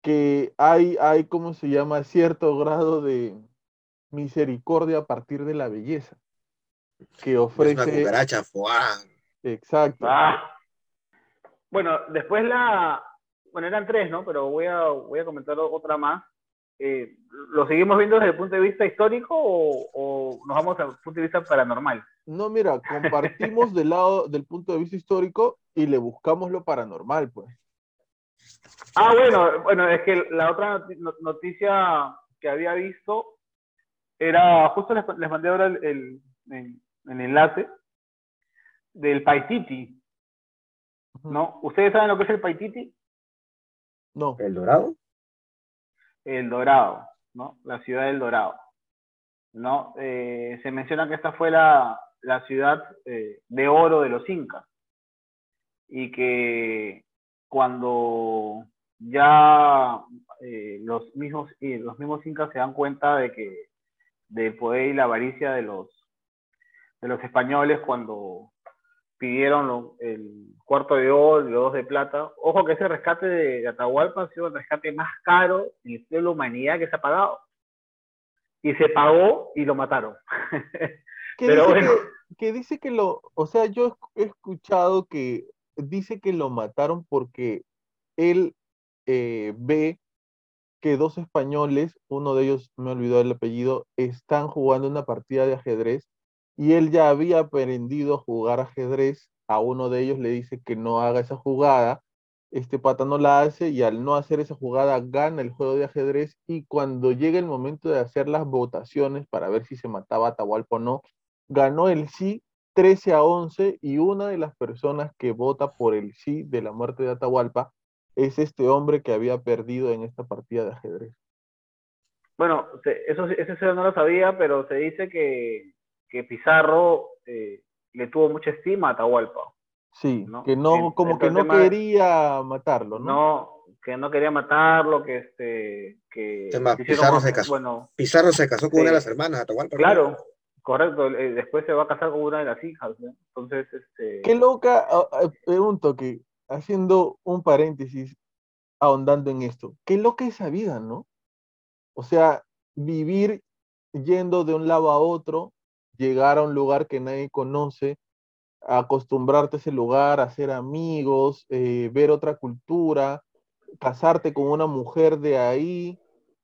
Que hay, hay, ¿cómo se llama? Cierto grado de misericordia a partir de la belleza que Es una ofrece. cucaracha, ¡fuá! Exacto. Ah. Bueno, después la, bueno, eran tres, ¿no? Pero voy a, voy a comentar otra más. Eh, ¿Lo seguimos viendo desde el punto de vista histórico o, o nos vamos al punto de vista paranormal? No, mira, compartimos del lado del punto de vista histórico y le buscamos lo paranormal, pues. Ah, bueno, bueno, es que la otra noti- no- noticia que había visto era, justo les, les mandé ahora el, el- el- el enlace del Paititi, ¿no? ¿Ustedes saben lo que es el Paititi? No. ¿El dorado? El Dorado, ¿no? La ciudad del Dorado, ¿no? Eh, se menciona que esta fue la, la ciudad eh, de oro de los incas y que cuando ya eh, los mismos los mismos incas se dan cuenta de que del poder y la avaricia de los de los españoles cuando pidieron lo- el cuarto de oro y los dos de plata. Ojo que ese rescate de, de Atahualpa ha sido el rescate más caro en la historia de la humanidad que se ha pagado. Y se pagó y lo mataron. Que Pero dice bueno. que, que dice que lo, o sea, yo he escuchado que dice que lo mataron porque él eh, ve que dos españoles, uno de ellos me olvidó el apellido, están jugando una partida de ajedrez y él ya había aprendido a jugar ajedrez. A uno de ellos le dice que no haga esa jugada. Este pata no la hace y al no hacer esa jugada gana el juego de ajedrez y cuando llega el momento de hacer las votaciones para ver si se mataba a Atahualpa o no, ganó el sí 13 a 11 y una de las personas que vota por el sí de la muerte de Atahualpa es este hombre que había perdido en esta partida de ajedrez. Bueno, eso, sí no lo sabía, pero se dice que, que Pizarro eh, le tuvo mucha estima a Atahualpa. Sí, ¿no? que no, como que no tema quería matarlo, ¿no? No, que no quería matarlo, que este, que Se ma- se hicieron Pizarro se casó. Bueno, Pizarro se casó con Sí. una de las hermanas, Atahualpa. ¿no? claro, correcto. eh, después se va a casar con una de las hijas, ¿no? Entonces, este, Qué loca, ah, ah, pregunto que, haciendo un paréntesis, ahondando en esto, qué loca esa vida, ¿no? O sea, vivir yendo de un lado a otro, llegar a un lugar que nadie conoce, acostumbrarte a ese lugar, hacer amigos, eh, ver otra cultura, casarte con una mujer de ahí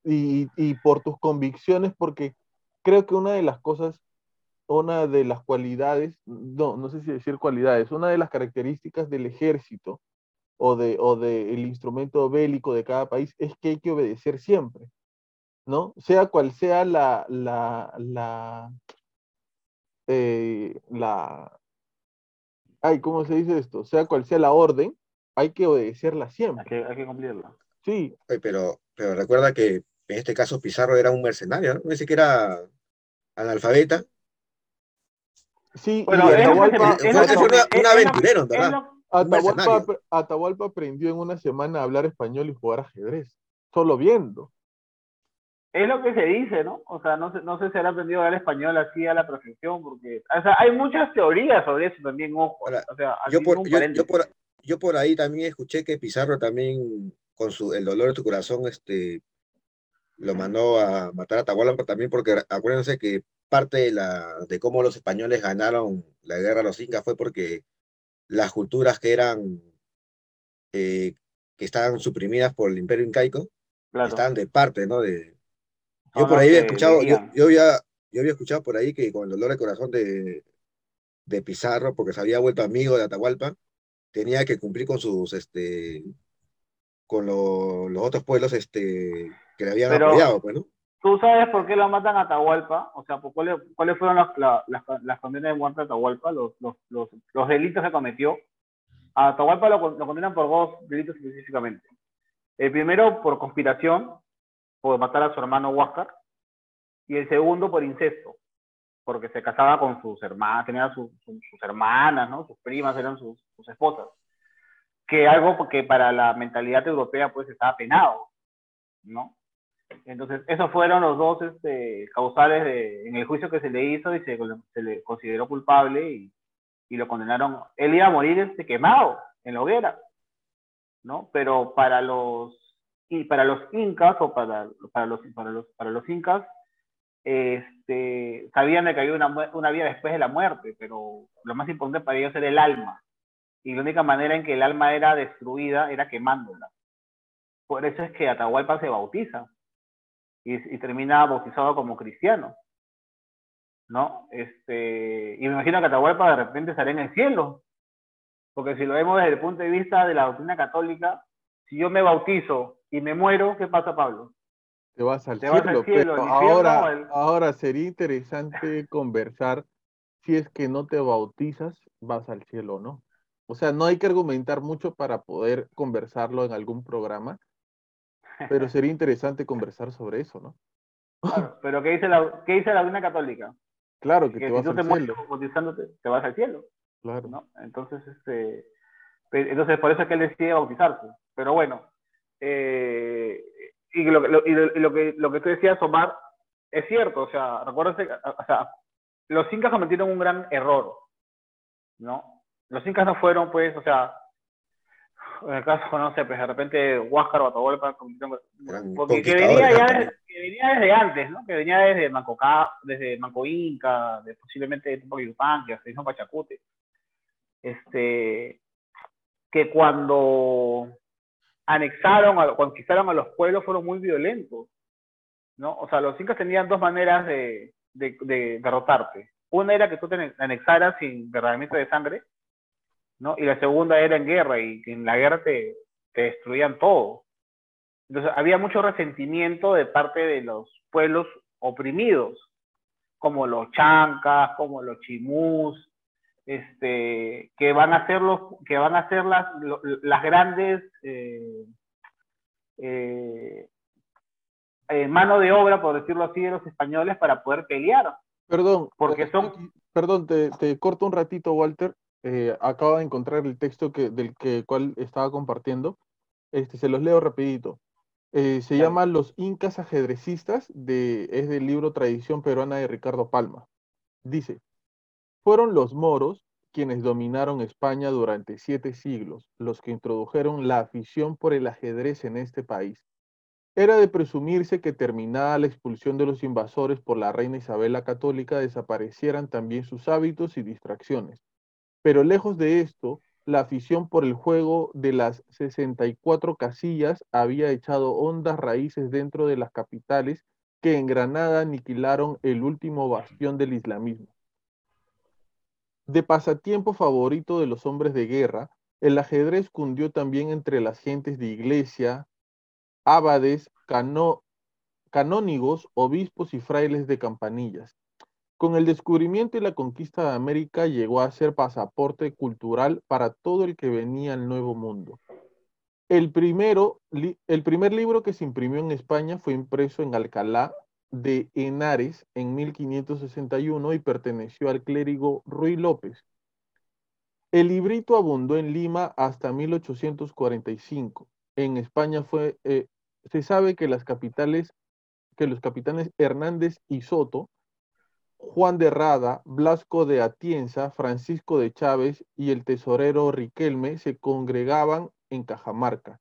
y, y por tus convicciones, porque creo que una de las cosas, una de las cualidades, no, no sé si decir cualidades, una de las características del ejército o de, o de el instrumento bélico de cada país es que hay que obedecer siempre, ¿no? Sea cual sea la, la, la, eh, la, ay, ¿cómo se dice esto? Sea cual sea la orden, hay que obedecerla Hay siempre. que, hay que cumplirla. Sí, pero, pero recuerda que en este caso Pizarro era un mercenario, ¿no? No sé que era analfabeta. sí, Bueno, y Atahualpa, es es- un aventurero, verdad. Atahualpa aprendió en una semana a hablar español y jugar ajedrez, solo viendo. Es lo que se dice, ¿no? O sea, no sé, no sé si habrá aprendido a hablar español así a la perfección, porque, o sea, hay muchas teorías sobre eso también, ojo. Ahora, o sea, Yo por, yo, por, yo por ahí también escuché que Pizarro también, con su, el dolor de tu corazón, este, lo mandó a matar a Atahualpa también, porque acuérdense que parte de, la, de cómo los españoles ganaron la guerra a los incas fue porque las culturas que eran, eh, que estaban suprimidas por el imperio incaico, Claro. estaban de parte, ¿no? De, yo por ahí había escuchado, yo, yo había, yo había escuchado por ahí que con el dolor de corazón de, de Pizarro, porque se había vuelto amigo de Atahualpa, tenía que cumplir con sus, este, con lo- los otros pueblos, este, que le habían Pero- apoyado, pues, ¿no? ¿Tú sabes por qué lo matan a Atahualpa? O sea, ¿por cuáles, cuáles fueron las, la- las, las condenas de muerte de Atahualpa? Los, los, los, los delitos que cometió. A Atahualpa lo condenan por dos delitos específicamente. El primero por conspiración, por matar a su hermano Huáscar. Y el segundo por incesto, porque se casaba con sus hermanas, tenía sus, sus, hermanas, ¿no? Sus primas eran sus, sus esposas. Que algo que para la mentalidad europea pues estaba penado, ¿no? Entonces, esos fueron los dos este, causales de, en el juicio que se le hizo y se, se le consideró culpable y, y, lo condenaron. Él iba a morir este, quemado en la hoguera, ¿no? Pero para los, y para los incas o para, para, los, para, los, para los incas, este, sabían de que había una, una vida después de la muerte, pero lo más importante para ellos era el alma. Y la única manera en que el alma era destruida era quemándola. Por eso es que Atahualpa se bautiza y, termina bautizado como cristiano. ¿No? Este, y me imagino que Atahualpa de repente estará en el cielo. Porque si lo vemos desde el punto de vista de la doctrina católica, si yo me bautizo y me muero, ¿qué pasa, Pablo? Te vas al Te cielo, vas al cielo, pero ahora, al- ahora sería interesante conversar si es que no te bautizas, vas al cielo o no. O sea, no hay que argumentar mucho para poder conversarlo en algún programa, pero sería interesante conversar sobre eso, ¿no? Claro, pero ¿qué dice la, qué dice la doctrina católica? Claro, que Que te si vas al te cielo, bautizándote, te vas al cielo. claro. ¿no? Entonces, este, entonces por eso es que él decide bautizarse. Pero bueno, eh, y, lo, lo- y lo- que, lo que tú decías, Omar, es cierto, o sea, recuérdense, que, o sea, los incas cometieron un gran error, ¿no? Los incas no fueron, pues, o sea, en el caso, no sé, pues de repente Huáscar o Atahualpa porque que venía, ya que venía desde antes, ¿no? Que venía desde Manco, desde Manco Inca, de posiblemente de Yupanqui, hasta mismo Pachacute. Este, que cuando anexaron, a, conquistaron a los pueblos fueron muy violentos, ¿no? O sea, los incas tenían dos maneras de, de, de derrotarte. Una era que tú te anexaras sin derramamiento de sangre, ¿no? Y la segunda era en guerra, y en la guerra te, te destruían todo. Entonces, había mucho resentimiento de parte de los pueblos oprimidos, como los chancas, como los chimús, este, que van a ser los, que van a ser las, las grandes eh, eh, eh, mano de obra, por decirlo así, de los españoles para poder pelear. Perdón, Porque son- Perdón, te, te corto un ratito, Walter. Acabo de encontrar el texto que, del que, cual estaba compartiendo. Este, se los leo rapidito. Se llama Los Incas Ajedrecistas, de, es del libro Tradición Peruana de Ricardo Palma. Dice, fueron los moros quienes dominaron España durante siete siglos, los que introdujeron la afición por el ajedrez en este país. Era de presumirse que terminada la expulsión de los invasores por la reina Isabel la Católica desaparecieran también sus hábitos y distracciones. Pero lejos de esto, la afición por el juego de las 64 casillas había echado hondas raíces dentro de las capitales que en Granada aniquilaron el último bastión del islamismo. De pasatiempo favorito de los hombres de guerra, el ajedrez cundió también entre las gentes de iglesia, abades, canónigos, obispos y frailes de campanillas. Con el descubrimiento y la conquista de América llegó a ser pasaporte cultural para todo el que venía al Nuevo Mundo. El, primero, el primer libro que se imprimió en España fue impreso en Alcalá de Henares en 1561 y perteneció al clérigo Ruy López. El librito abundó en Lima hasta 1845. En España fue, eh, se sabe que las capitales, que los capitanes Hernández y Soto, Juan de Rada, Blasco de Atienza, Francisco de Chávez y el tesorero Riquelme se congregaban en Cajamarca,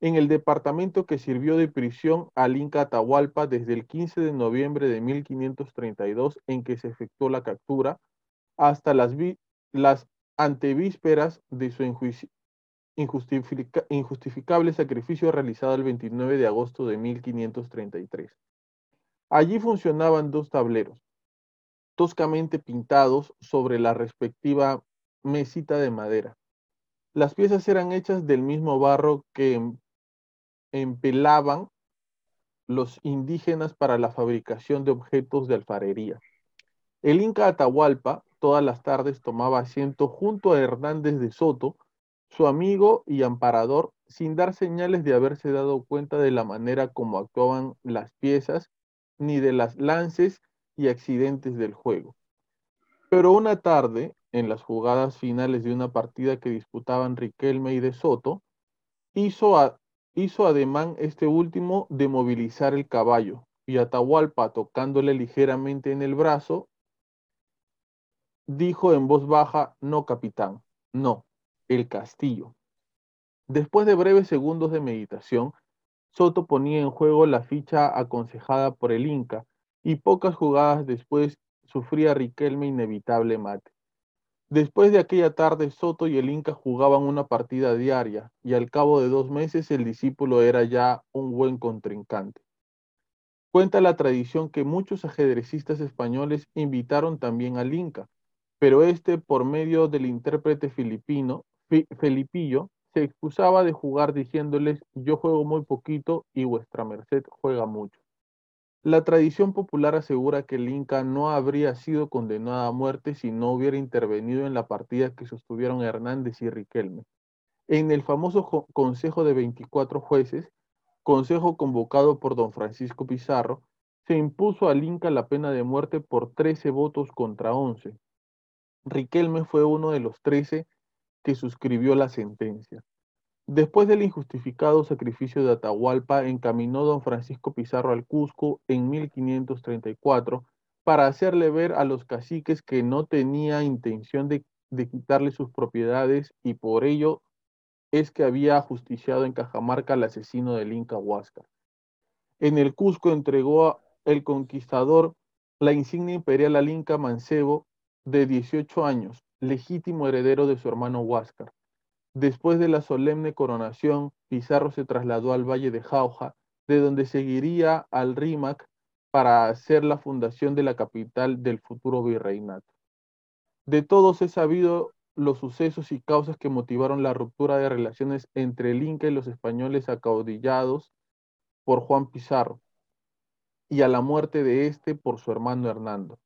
en el departamento que sirvió de prisión al Inca Atahualpa desde el 15 de noviembre de 1532 en que se efectuó la captura hasta las, las antevísperas de su injustificable sacrificio realizado el 29 de agosto de 1533. Allí funcionaban dos tableros, toscamente pintados sobre la respectiva mesita de madera. Las piezas eran hechas del mismo barro que empelaban los indígenas para la fabricación de objetos de alfarería. El Inca Atahualpa todas las tardes tomaba asiento junto a Hernández de Soto, su amigo y amparador, sin dar señales de haberse dado cuenta de la manera como actuaban las piezas, ni de las lances y accidentes del juego. Pero una tarde, en las jugadas finales de una partida que disputaban Riquelme y de Soto, hizo, hizo ademán este último de movilizar el caballo, y Atahualpa, tocándole ligeramente en el brazo, dijo en voz baja, no, capitán, no, el castillo. Después de breves segundos de meditación, Soto ponía en juego la ficha aconsejada por el Inca y pocas jugadas después sufría Riquelme inevitable mate. Después de aquella tarde, Soto y el Inca jugaban una partida diaria y al cabo de dos meses el discípulo era ya un buen contrincante. Cuenta la tradición que muchos ajedrecistas españoles invitaron también al Inca, pero este, por medio del intérprete filipino, Felipillo, se excusaba de jugar diciéndoles yo juego muy poquito y vuestra merced juega mucho. La tradición popular asegura que el Inca no habría sido condenado a muerte si no hubiera intervenido en la partida que sostuvieron Hernández y Riquelme. En el famoso Consejo de 24 jueces, consejo convocado por don Francisco Pizarro, se impuso al Inca la pena de muerte por 13 votos contra 11, Riquelme fue uno de los trece que suscribió la sentencia. Después del injustificado sacrificio de Atahualpa, encaminó don Francisco Pizarro al Cusco en 1534 para hacerle ver a los caciques que no tenía intención de, de quitarle sus propiedades y por ello es que había ajusticiado en Cajamarca al asesino del Inca Huáscar. En el Cusco entregó el conquistador la insignia imperial al Inca Mancebo de 18 años, legítimo heredero de su hermano Huáscar. Después de la solemne coronación, Pizarro se trasladó al valle de Jauja, de donde seguiría al Rímac para hacer la fundación de la capital del futuro virreinato. De todos he sabido los sucesos y causas que motivaron la ruptura de relaciones entre el Inca y los españoles acaudillados por Juan Pizarro, y a la muerte de éste por su hermano Hernando.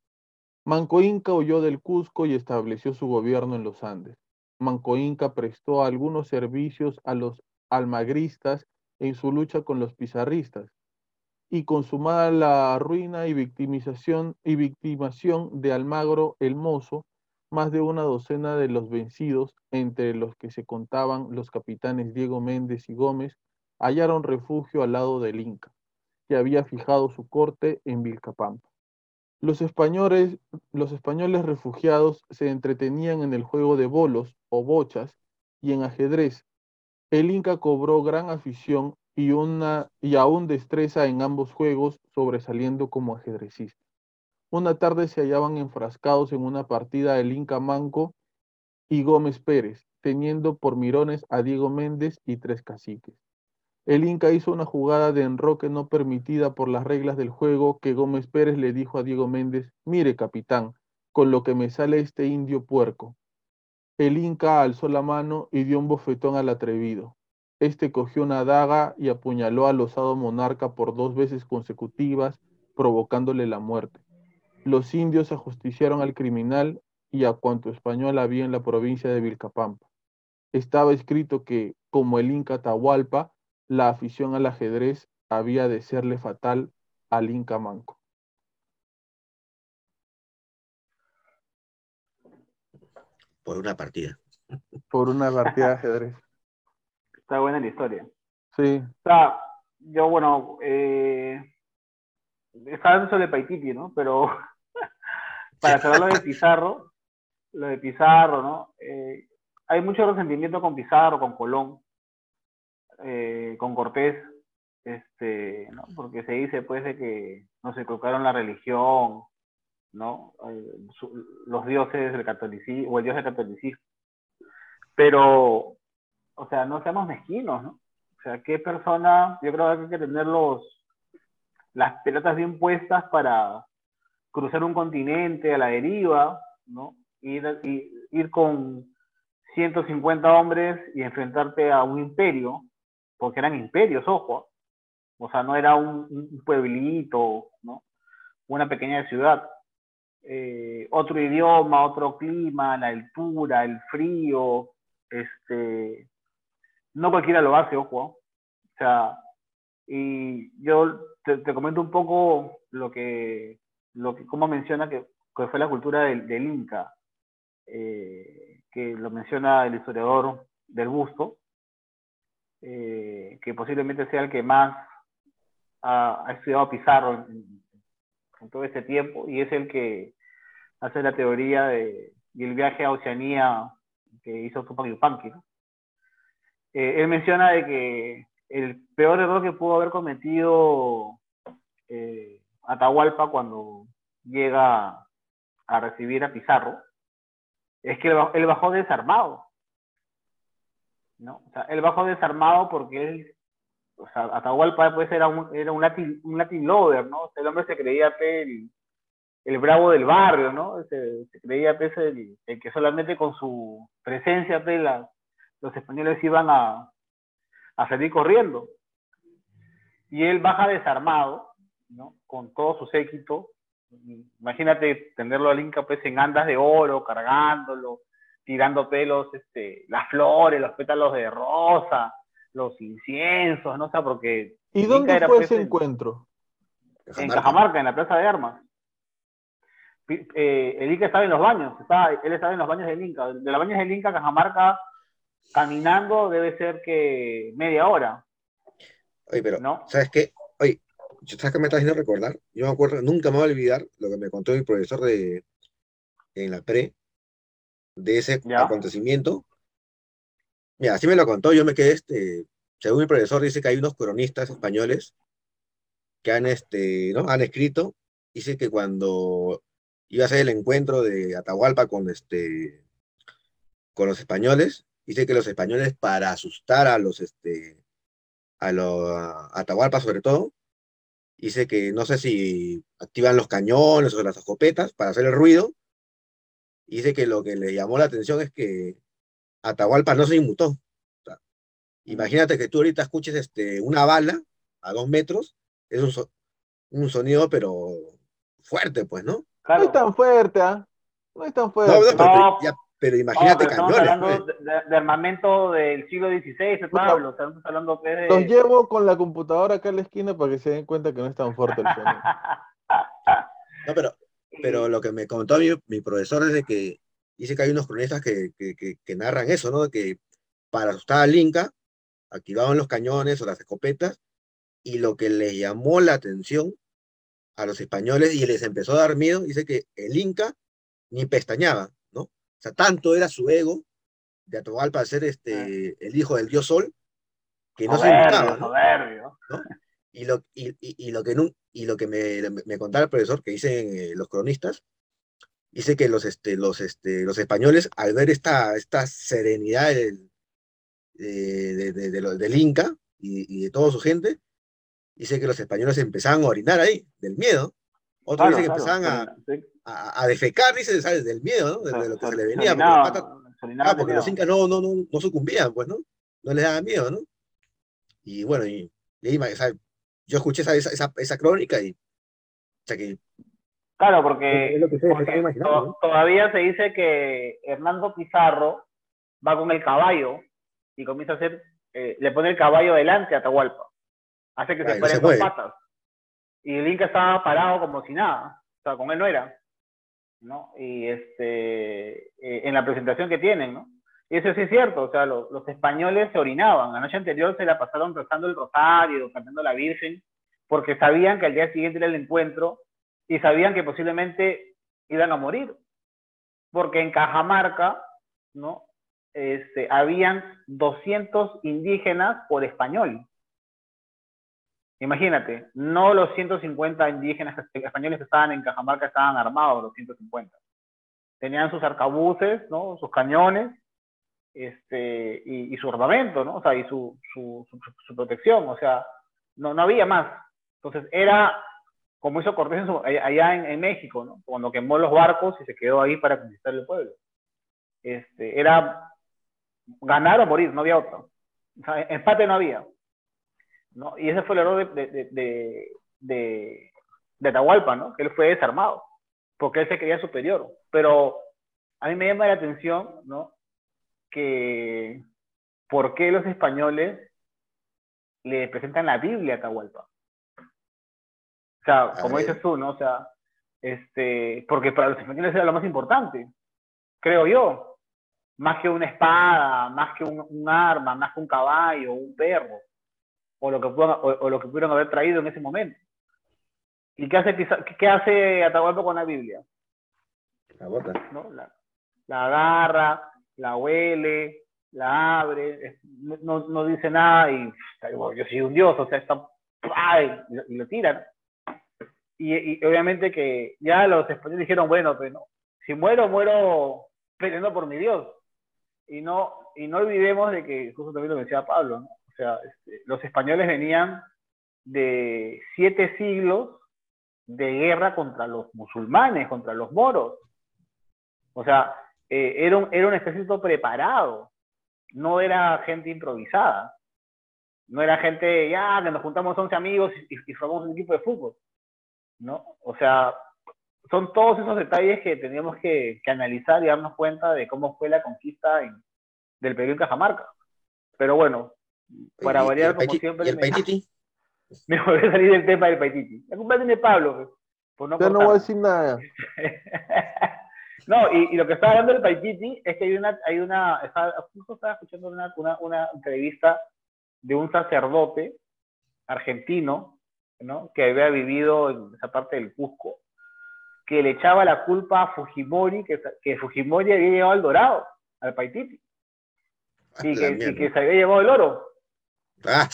Manco Inca huyó del Cusco y estableció su gobierno en los Andes. Manco Inca prestó algunos servicios a los almagristas en su lucha con los pizarristas. Y consumada la ruina y victimización victimación de Almagro el Mozo, más de una docena de los vencidos, entre los que se contaban los capitanes Diego Méndez y Gómez, hallaron refugio al lado del Inca, que había fijado su corte en Vilcapampa. Los españoles, los españoles refugiados se entretenían en el juego de bolos o bochas y en ajedrez. El Inca cobró gran afición y, una, y aún destreza en ambos juegos, sobresaliendo como ajedrecista. Una tarde se hallaban enfrascados en una partida el Inca Manco y Gómez Pérez, teniendo por mirones a Diego Méndez y tres caciques. El Inca hizo una jugada de enroque no permitida por las reglas del juego que Gómez Pérez le dijo a Diego Méndez, mire capitán, con lo que me sale este indio puerco. El Inca alzó la mano y dio un bofetón al atrevido. Este cogió una daga y apuñaló al osado monarca por dos veces consecutivas, provocándole la muerte. Los indios ajusticiaron al criminal y a cuanto español había en la provincia de Vilcapampa. Estaba escrito que, como el Inca Tahualpa, la afición al ajedrez había de serle fatal al Inca Manco. Por una partida. Por una partida de ajedrez. Está buena la historia. Sí. O sea, yo, bueno, eh, estaba hablando sobre Paititi, ¿no? Pero para saber lo de Pizarro, lo de Pizarro, ¿no? Eh, hay mucho resentimiento con Pizarro, con Colón, eh, con Cortés, este, ¿no? Porque se dice, pues, de que no se tocaron la religión, ¿no? Eh, su- los dioses del catolicismo, o el dios del catolicismo. Pero, o sea, no seamos mezquinos, ¿no? O sea, ¿qué persona, yo creo que hay que tener los, las pelotas bien puestas para cruzar un continente a la deriva, ¿no? Ir, y- ir con 150 hombres y enfrentarte a un imperio, porque eran imperios, ojo, o sea, no era un, pueblito, ¿no? Una pequeña ciudad. Eh, otro idioma, otro clima, la altura, el frío, este, no cualquiera lo hace, ojo. O sea, y yo te, comento un poco lo que, lo que cómo menciona que, que fue la cultura del, del Inca, eh, que lo menciona el historiador del Busto, eh, que posiblemente sea el que más ha, ha estudiado Pizarro en, todo este tiempo, y es el que hace la teoría de, del viaje a Oceanía que hizo Tupac Yupanqui. ¿no? Eh, él menciona de que el peor error que pudo haber cometido eh, Atahualpa cuando llega a recibir a Pizarro es que él bajó desarmado. ¿No? O sea, él bajó desarmado porque él, o sea, Atahualpa pues era un, era un, Latin, un ¿no? El hombre se creía el, el bravo del barrio, ¿no? Se, creía pues, el, que solamente con su presencia pues, los españoles iban a, a salir corriendo. Y él baja desarmado, ¿no? Con todo su séquito. Imagínate tenerlo al Inca pues en andas de oro, cargándolo, tirando pelos, este, las flores, los pétalos de rosa, los inciensos, ¿no? O sea, porque... ¿Y dónde fue pues, ese en, encuentro? En Cajamarca, en la Plaza de Armas. Eh, el Inca estaba en los baños, estaba, él estaba en los baños del Inca. De los baños del Inca a Cajamarca, caminando, debe ser que media hora. Oye, pero, ¿no? ¿sabes qué? Oye, ¿sabes qué me estás haciendo recordar? Yo me acuerdo, nunca me voy a olvidar lo que me contó mi profesor de, en la pre, de ese ¿Ya? acontecimiento. Mira, así me lo contó, yo me quedé, este, según mi profesor, dice que hay unos cronistas españoles que han, este, ¿no? han escrito, dice que cuando iba a ser el encuentro de Atahualpa con, este, con los españoles, dice que los españoles para asustar a los, este, a, los, a Atahualpa sobre todo, dice que no sé si activan los cañones o las escopetas para hacer el ruido, dice que lo que le llamó la atención es que Atahualpa no se inmutó. O sea, imagínate que tú ahorita escuches este, una bala a dos metros, es un, so un sonido pero fuerte, pues, ¿no? Claro. No es tan fuerte, ¿ah? ¿eh? No es tan fuerte. No, no, pero, no, ya, pero imagínate no, pero cañones. Estamos hablando pues. de, de, armamento del siglo XVI, Pablo. Estamos hablando de... Los llevo con la computadora acá en la esquina para que se den cuenta que no es tan fuerte el sonido. no, pero, pero lo que me contó mi, mi profesor es de que dice que hay unos cronistas que, que, que, que narran eso, ¿no? Que para asustar al Inca activaban los cañones o las escopetas y lo que les llamó la atención a los españoles y les empezó a dar miedo, dice que el Inca ni pestañaba, ¿no? O sea, tanto era su ego de Atahualpa ser este, el hijo del dios Sol, que no soberbio, se. Soberbio. ¿no? Y, lo, y, y, y, lo que, y lo que me, me contaba el profesor, que dicen eh, los cronistas, sé que los, este, los, este, los españoles, al ver esta, esta serenidad del, de, de, de, del Inca y, y, de toda su gente, dice que los españoles empezaban a orinar ahí, del miedo. Otros claro, dicen que claro, empezaban a, a, a, defecar, dice, ¿sabes? Del miedo, ¿no? De, de lo que se le venía. Porque, ah, porque los incas no, no, no, no sucumbían, pues, ¿no? No les daba miedo, ¿no? Y bueno, y, y ahí, ¿sabes? Yo escuché esa, esa, esa, crónica y. O sea que, claro, porque, es se, porque se to, ¿no? todavía se dice que Hernando Pizarro va con el caballo y comienza a hacer, eh, le pone el caballo delante a Atahualpa. Hace que Ay, se paren no dos patas. Y el Inca estaba parado como si nada. O sea, con él no era. ¿no? Y este, eh, en la presentación que tienen, ¿no? Y eso sí es cierto, o sea, los, los, españoles se orinaban. La noche anterior se la pasaron rezando el rosario, cantando la Virgen, porque sabían que al día siguiente era el encuentro y sabían que posiblemente iban a morir. Porque en Cajamarca, ¿no? Este, habían 200 indígenas por español. Imagínate, no los 150 indígenas españoles que estaban en Cajamarca estaban armados, los 150. Tenían sus arcabuces, ¿no? sus cañones, este, y, su armamento, ¿no? O sea, y su, protección, o sea, no, no había más. Entonces, era como hizo Cortés allá en, en, México. Cuando quemó los barcos y se quedó ahí para conquistar el pueblo. Este, era ganar o morir, no había otro. O sea, empate no había. Y ese fue el error de, de, Atahualpa. Que él fue desarmado, porque él se creía superior. Pero a mí me llama la atención, ¿no? Que por qué los españoles le presentan la Biblia a Atahualpa. O sea, como dices tú, ¿no? O sea, este, porque para los españoles era lo más importante, creo yo. Más que una espada, más que un, un arma, más que un caballo, un perro, o lo, que puedan, o, o, lo que pudieron haber traído en ese momento. ¿Y qué hace, qué hace Atahualpa con la Biblia? La bota. ¿No? La, la agarra, la huele, la abre, no, no dice nada y yo soy un dios, o sea, está, y, lo, tiran. Y, y, obviamente que ya los españoles dijeron, bueno, pues no, si muero, muero peleando por mi Dios. Y no, y no olvidemos de que, justo también lo decía Pablo, ¿no? o sea, este, los españoles venían de siete siglos de guerra contra los musulmanes, contra los moros. O sea, eh, era, un, era un ejército preparado, no era gente improvisada. No era gente, ya, que nos juntamos 11 amigos y, y formamos un equipo de fútbol. ¿No? O sea, son todos esos detalles que teníamos que, que, analizar y darnos cuenta de cómo fue la conquista en, del Perú en Cajamarca. Pero bueno, para variar, como siempre. ¿Y el Paititi? Me, me voy a salir del tema del Paititi. La culpa tiene Pablo. Pues, no Yo no voy a decir nada. No, y, y, lo que estaba hablando del Paititi es que hay una, hay una, estaba, justo estaba escuchando una, una, una, entrevista de un sacerdote argentino, ¿no? Que había vivido en esa parte del Cusco, que le echaba la culpa a Fujimori, que, que Fujimori había llevado al dorado, al Paititi, y que, y que se había llevado el oro. Ah,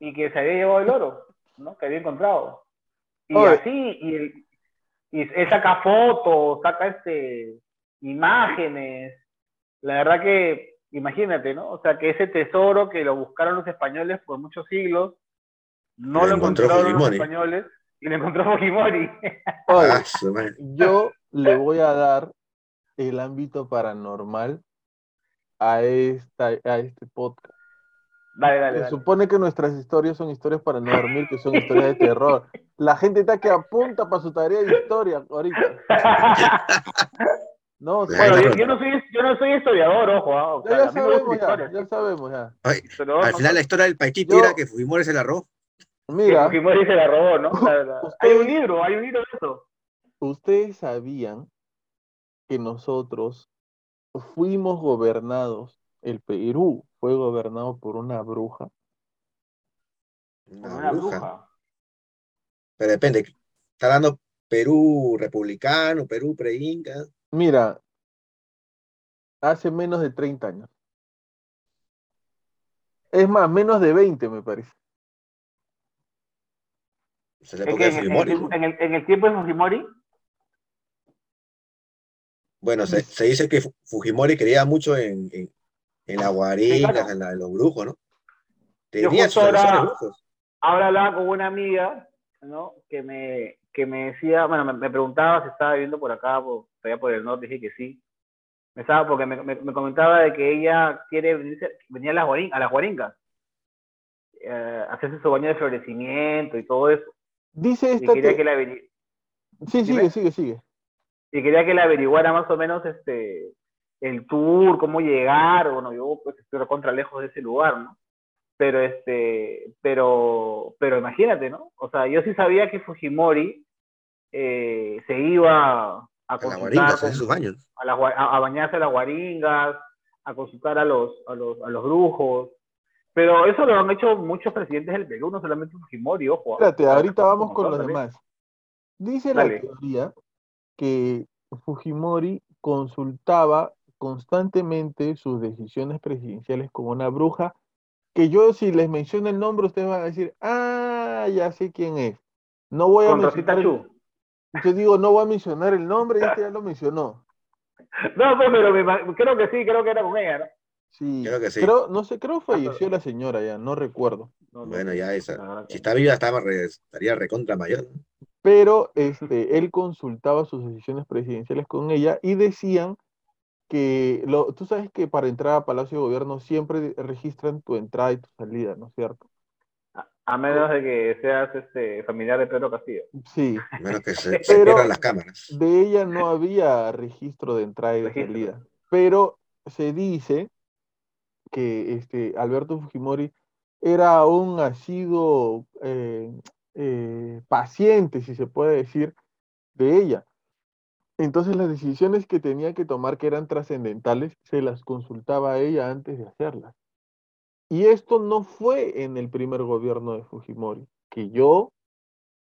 y que se había llevado el oro, ¿no? Que había encontrado. Y Oye. así, y el, y él saca fotos, saca este, imágenes. La verdad que, imagínate, ¿no? O sea, que ese tesoro que lo buscaron los españoles por muchos siglos, no lo encontraron los españoles y lo encontró Fujimori. Oye, yo le voy a dar el ámbito paranormal a, esta, a este podcast. Dale, dale, Se dale. supone que nuestras historias son historias para no dormir, que son historias de terror. La gente está que apunta para su tarea de historia ahorita. No, bueno, yo, yo, no soy, yo no soy historiador, ojo. ¿ah? O sea, ya, sabemos, ya, ya, sabemos, ya. Ay, Pero, al final, no, la historia del Paitito era que Fujimori se la robó. Mira. Que Fujimori se la robó, ¿no? Ustedes, hay un libro, hay un libro de eso. Ustedes sabían que nosotros fuimos gobernados, el Perú fue gobernado por una bruja. Una, una bruja. bruja. Pero depende, está dando Perú republicano, Perú pre-inca. Mira, hace menos de 30 años. Es más, menos de 20 me parece. Es la época de Fujimori. En, en, el, en el tiempo de Fujimori. Bueno, se, se dice que Fu- Fujimori creía mucho en, en, en las guarinas, claro. en, la- en los brujos, ¿no? Tenía sus brujos. Ahora hablaba con una amiga, ¿no? Que me, que me decía, bueno, me, me preguntaba si estaba viviendo por acá, por, allá por el norte, dije que sí. Me estaba, porque me, me- me comentaba de que ella quiere venirse- venir a las, guarin- a las guaringas, eh, hacerse su baño de florecimiento y todo eso. Dice Y esta. quería te- que la Sí, Dime. sigue, sigue, sigue. y quería que le averiguara más o menos este el tour, cómo llegar, bueno, yo pues estoy contra lejos de ese lugar, ¿no? Pero este, pero, pero imagínate, ¿no? O sea, yo sí sabía que Fujimori eh, se iba a consultar sus baños. a, a- a bañarse a las guaringas, a consultar a los, a los, a los brujos. Pero eso lo han hecho muchos presidentes del Perú, no solamente Fujimori, ojo. Espérate, ahorita vamos con los también. demás. Dice la teoría que Fujimori consultaba constantemente sus decisiones presidenciales con una bruja, que yo si les menciono el nombre, ustedes van a decir, ah, ya sé quién es. No voy a Con mencionar, yo digo, no voy a mencionar el nombre, este ya lo mencionó. No, pues, pero me creo que sí, creo que era con ella, ¿no? Sí, Creo que sí. creo, no sé, creo pero- falleció la señora ya, no recuerdo. No, no, Bueno, no, ya esa. que Si está viva, estaba re- estaría recontra mayor. pero este, él consultaba sus decisiones presidenciales con ella y decían que, lo, tú sabes que para entrar a Palacio de Gobierno siempre registran tu entrada y tu salida, ¿no es cierto? A, a menos de que seas este familiar de Pedro Castillo. Sí, A menos que se, se pierdan las cámaras. de ella no había registro de entrada y de Registro. salida, pero se dice que este, Alberto Fujimori era un asiduo eh, eh, paciente, si se puede decir, de ella. Entonces las decisiones que tenía que tomar, que eran trascendentales, se las consultaba a ella antes de hacerlas. Y esto no fue en el primer gobierno de Fujimori, que yo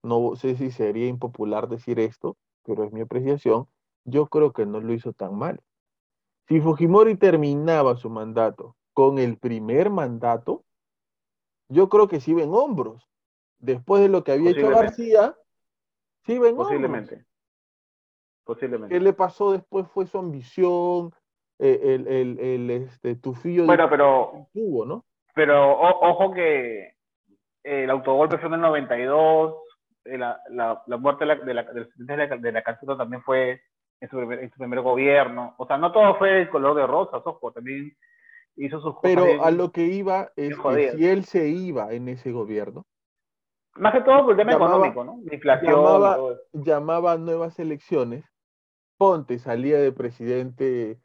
no sé si sería impopular decir esto, pero es mi apreciación, yo creo que no lo hizo tan mal. Si Fujimori terminaba su mandato con el primer mandato, yo creo que sí iba en hombros. Después de lo que había hecho Posiblemente. García, sí iba en hombros. Posiblemente. ¿Qué le pasó después fue su ambición, eh, el, el, el, este, tufillo de Bueno, pero, tuvo, ¿no? pero o- ojo que el autogolpe fue en el 92, eh, la, la, la muerte de la, de la, del presidente de la, de también fue en su, primer, en su primer gobierno. O sea, no todo fue el color de rosas, ojo, también hizo sus cosas. Pero a lo que iba es que si él se iba en ese gobierno, Más que todo por el tema llamaba- económico, ¿no? La inflación. llamaba- llamaba a nuevas elecciones, Ponte salía de presidente,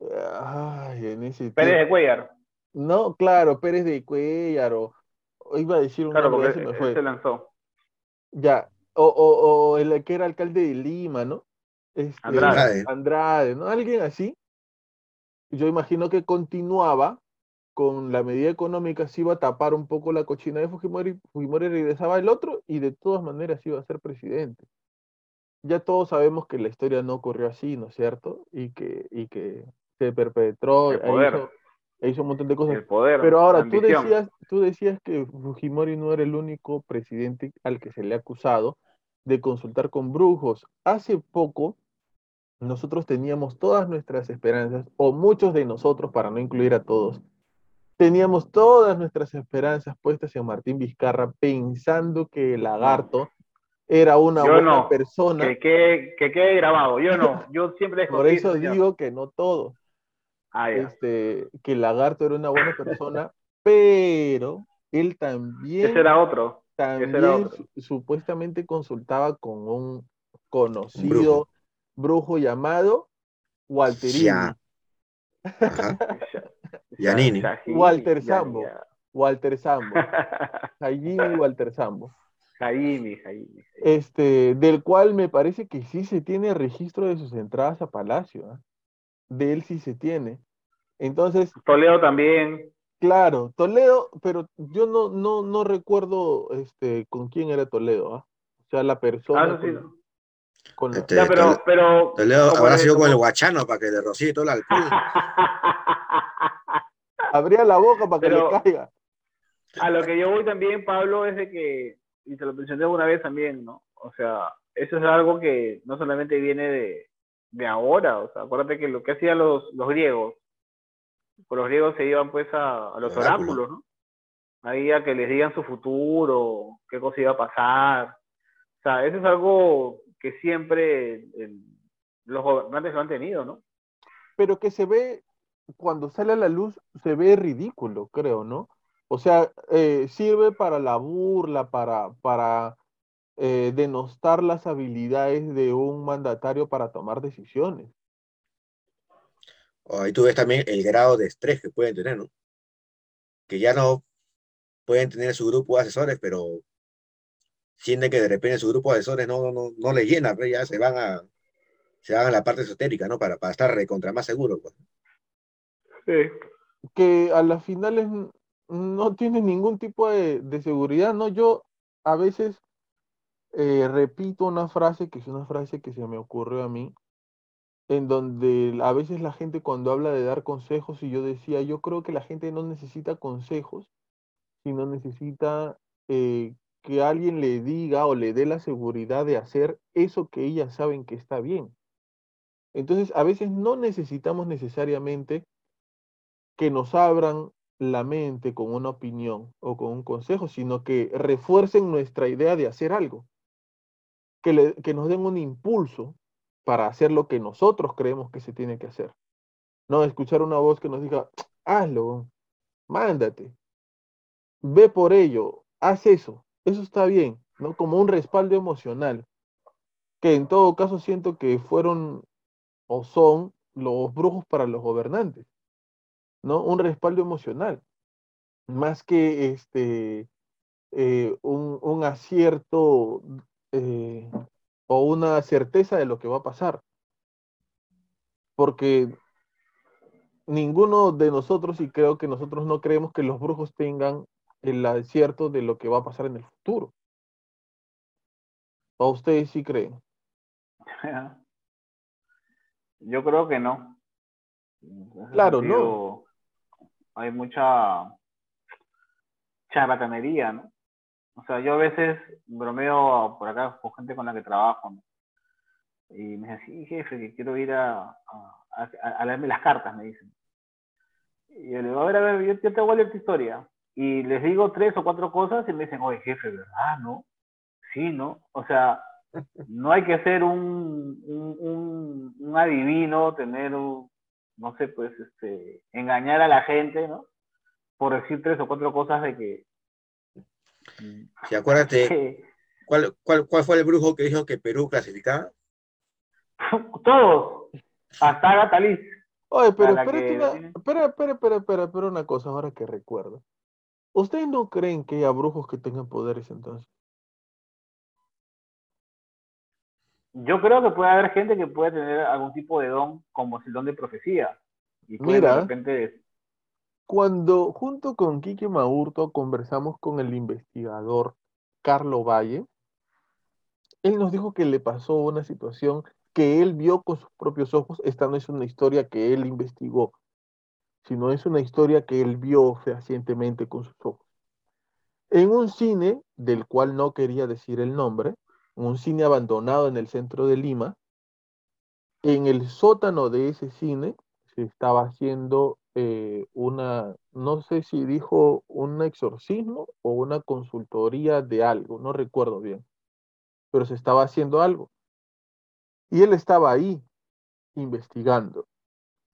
ay, en ese Pérez tiempo. de Cuellar. No, claro, Pérez de Cuellar, o, o iba a decir un Claro, nombre, porque se me fue. se lanzó. Ya, o, o, o el que era alcalde de Lima, ¿no? Este, Andrade. Andrade, ¿no? Alguien así. Yo imagino que continuaba con la medida económica, se iba a tapar un poco la cochina de Fujimori, Fujimori regresaba el otro y de todas maneras iba a ser presidente. Ya todos sabemos que la historia no ocurrió así, ¿no es cierto? Y que, y que se perpetró, El e poder. hizo, e hizo un montón de cosas. El poder. Pero ahora, tú decías, tú decías que Fujimori no era el único presidente al que se le ha acusado de consultar con brujos. Hace poco, nosotros teníamos todas nuestras esperanzas, o muchos de nosotros, para no incluir a todos, teníamos todas nuestras esperanzas puestas en Martín Vizcarra, pensando que el lagarto era una Yo buena no. persona. Que quede, que quede grabado. Yo no. Yo siempre Por eso digo que no todos. Ah, este, que el lagarto era una buena persona, pero él también, Ese era otro. también era otro. su- supuestamente consultaba con un conocido brujo. brujo, llamado Walterini. Ya. Ajá. Giannini. Shahidi, Walter Sambo. Walter Sambo, Jaime Walter Sambo, Jaime, Jaime. este, del cual me parece que sí se tiene registro de sus entradas a Palacio, ¿ah? de él sí se tiene. Entonces, Toledo también. Claro, Toledo, pero yo no, no, no recuerdo este, con quién era Toledo, ¿ah? O sea, la persona Ah, eso sí. con, con la- Este, Ya, pero, pero. Toledo habrá sido con el guachano para que le rocíe todo el alcohol. abría la boca para que le caiga. A lo que yo voy también, Pablo, es de que, y te lo mencioné una vez también, ¿no? O sea, eso es algo que no solamente viene de, de ahora. O sea, acuérdate que lo que hacían los, los griegos, por los griegos se iban pues a, a los Oráculo. oráculos, ¿no? Ahí a que les digan su futuro, qué cosa iba a pasar. O sea, eso es algo que siempre el- los gobernantes lo han tenido, ¿no? pero que se ve, cuando sale a la luz, se ve ridículo, creo, ¿no? O sea, eh, sirve para la burla, para, para eh, denostar las habilidades de un mandatario para tomar decisiones. O ahí tú ves también el grado de estrés que pueden tener, ¿no? Que ya no pueden tener su grupo de asesores, pero sienten que de repente su grupo de asesores no, no, no les llena, pues ya se van a, se van a la parte esotérica, ¿no? Para, para estar recontra más seguros, pues. Sí. que a las finales no tiene ningún tipo de, de seguridad, ¿no? Yo a veces eh, repito una frase que es una frase que se me ocurrió a mí, en donde a veces la gente cuando habla de dar consejos, y yo decía, yo creo que la gente no necesita consejos, sino necesita eh, que alguien le diga o le dé la seguridad de hacer eso que ellas saben que está bien. Entonces, a veces no necesitamos necesariamente que nos abran la mente con una opinión o con un consejo, sino que refuercen nuestra idea de hacer algo, que, nos den un impulso para hacer lo que nosotros creemos que se tiene que hacer. No escuchar una voz que nos diga, hazlo, mándate, ve por ello, haz eso, eso está bien, ¿no? Como un respaldo emocional, que en todo caso siento que fueron o son los brujos para los gobernantes. ¿No? Un respaldo emocional, más que este, eh, un, un acierto eh, o una certeza de lo que va a pasar. Porque ninguno de nosotros, y creo que nosotros no creemos que los brujos tengan el acierto de lo que va a pasar en el futuro. ¿O ustedes sí creen? Yo creo que no. Claro, no. Hay mucha charlatanería, ¿no? O sea, yo a veces bromeo por acá con gente con la que trabajo, ¿no? Y me dicen, sí, jefe, que quiero ir a, a, leerme las cartas, me dicen. Y yo le digo, a ver, a ver, yo, te voy a leer tu historia. Y les digo tres o cuatro cosas y me dicen, oye, jefe, ¿verdad, no? Sí, ¿no? O sea, no hay que ser un, un, un adivino, tener un, no sé, pues, este, engañar a la gente, ¿no? Por decir tres o cuatro cosas de que... Sí, acuérdate, que ¿cuál, cuál, cuál fue el brujo que dijo que Perú clasificaba? todos, hasta Agatha Liz. Oye, pero espérate que una- tiene- espera, espera, espera, espera, espera una cosa ahora que recuerdo. ¿Ustedes no creen que haya brujos que tengan poderes entonces? Yo creo que puede haber gente que puede tener algún tipo de don, como el don de profecía. Y Mira. de repente Cuando junto con Quique Maurto conversamos con el investigador Carlo Valle, él nos dijo que le pasó una situación que él vio con sus propios ojos. Esta no es una historia que él investigó, sino es una historia que él vio fehacientemente con sus ojos. En un cine, del cual no quería decir el nombre, un cine abandonado en el centro de Lima, en el sótano de ese cine se estaba haciendo eh, una, no sé si dijo un exorcismo o una consultoría de algo, no recuerdo bien, pero se estaba haciendo algo. Y él estaba ahí investigando.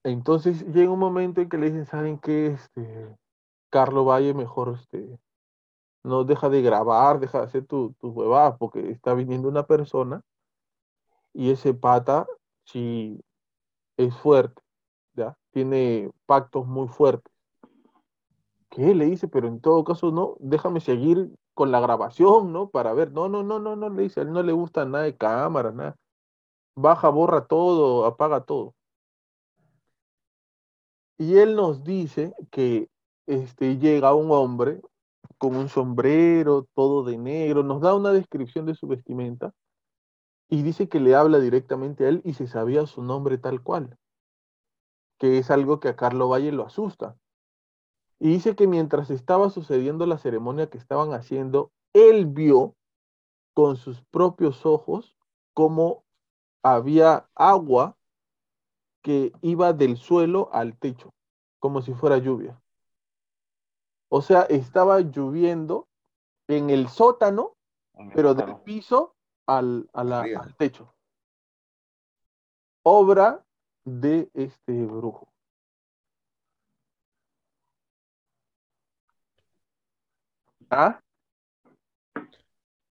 Entonces llega un momento en que le dicen, ¿saben qué? Este, Carlos Valle mejor este, no deja de grabar, deja de hacer tus tu huevadas, porque está viniendo una persona y ese pata sí es fuerte, ¿ya? Tiene pactos muy fuertes. ¿Qué? Le dice, pero en todo caso no, déjame seguir con la grabación, ¿no? Para ver, no, no, no, no, no, le dice, a él no le gusta nada de cámara, nada. Baja, borra todo, apaga todo. Y él nos dice que este, llega un hombre con un sombrero, todo de negro, nos da una descripción de su vestimenta y dice que le habla directamente a él y se sabía su nombre tal cual, que es algo que a Carlo Valle lo asusta. Y dice que mientras estaba sucediendo la ceremonia que estaban haciendo, él vio con sus propios ojos cómo había agua que iba del suelo al techo, como si fuera lluvia. O sea, estaba lloviendo en el sótano, pero del piso al, a la- Arriba. al techo. Obra de este brujo. ¿Ah?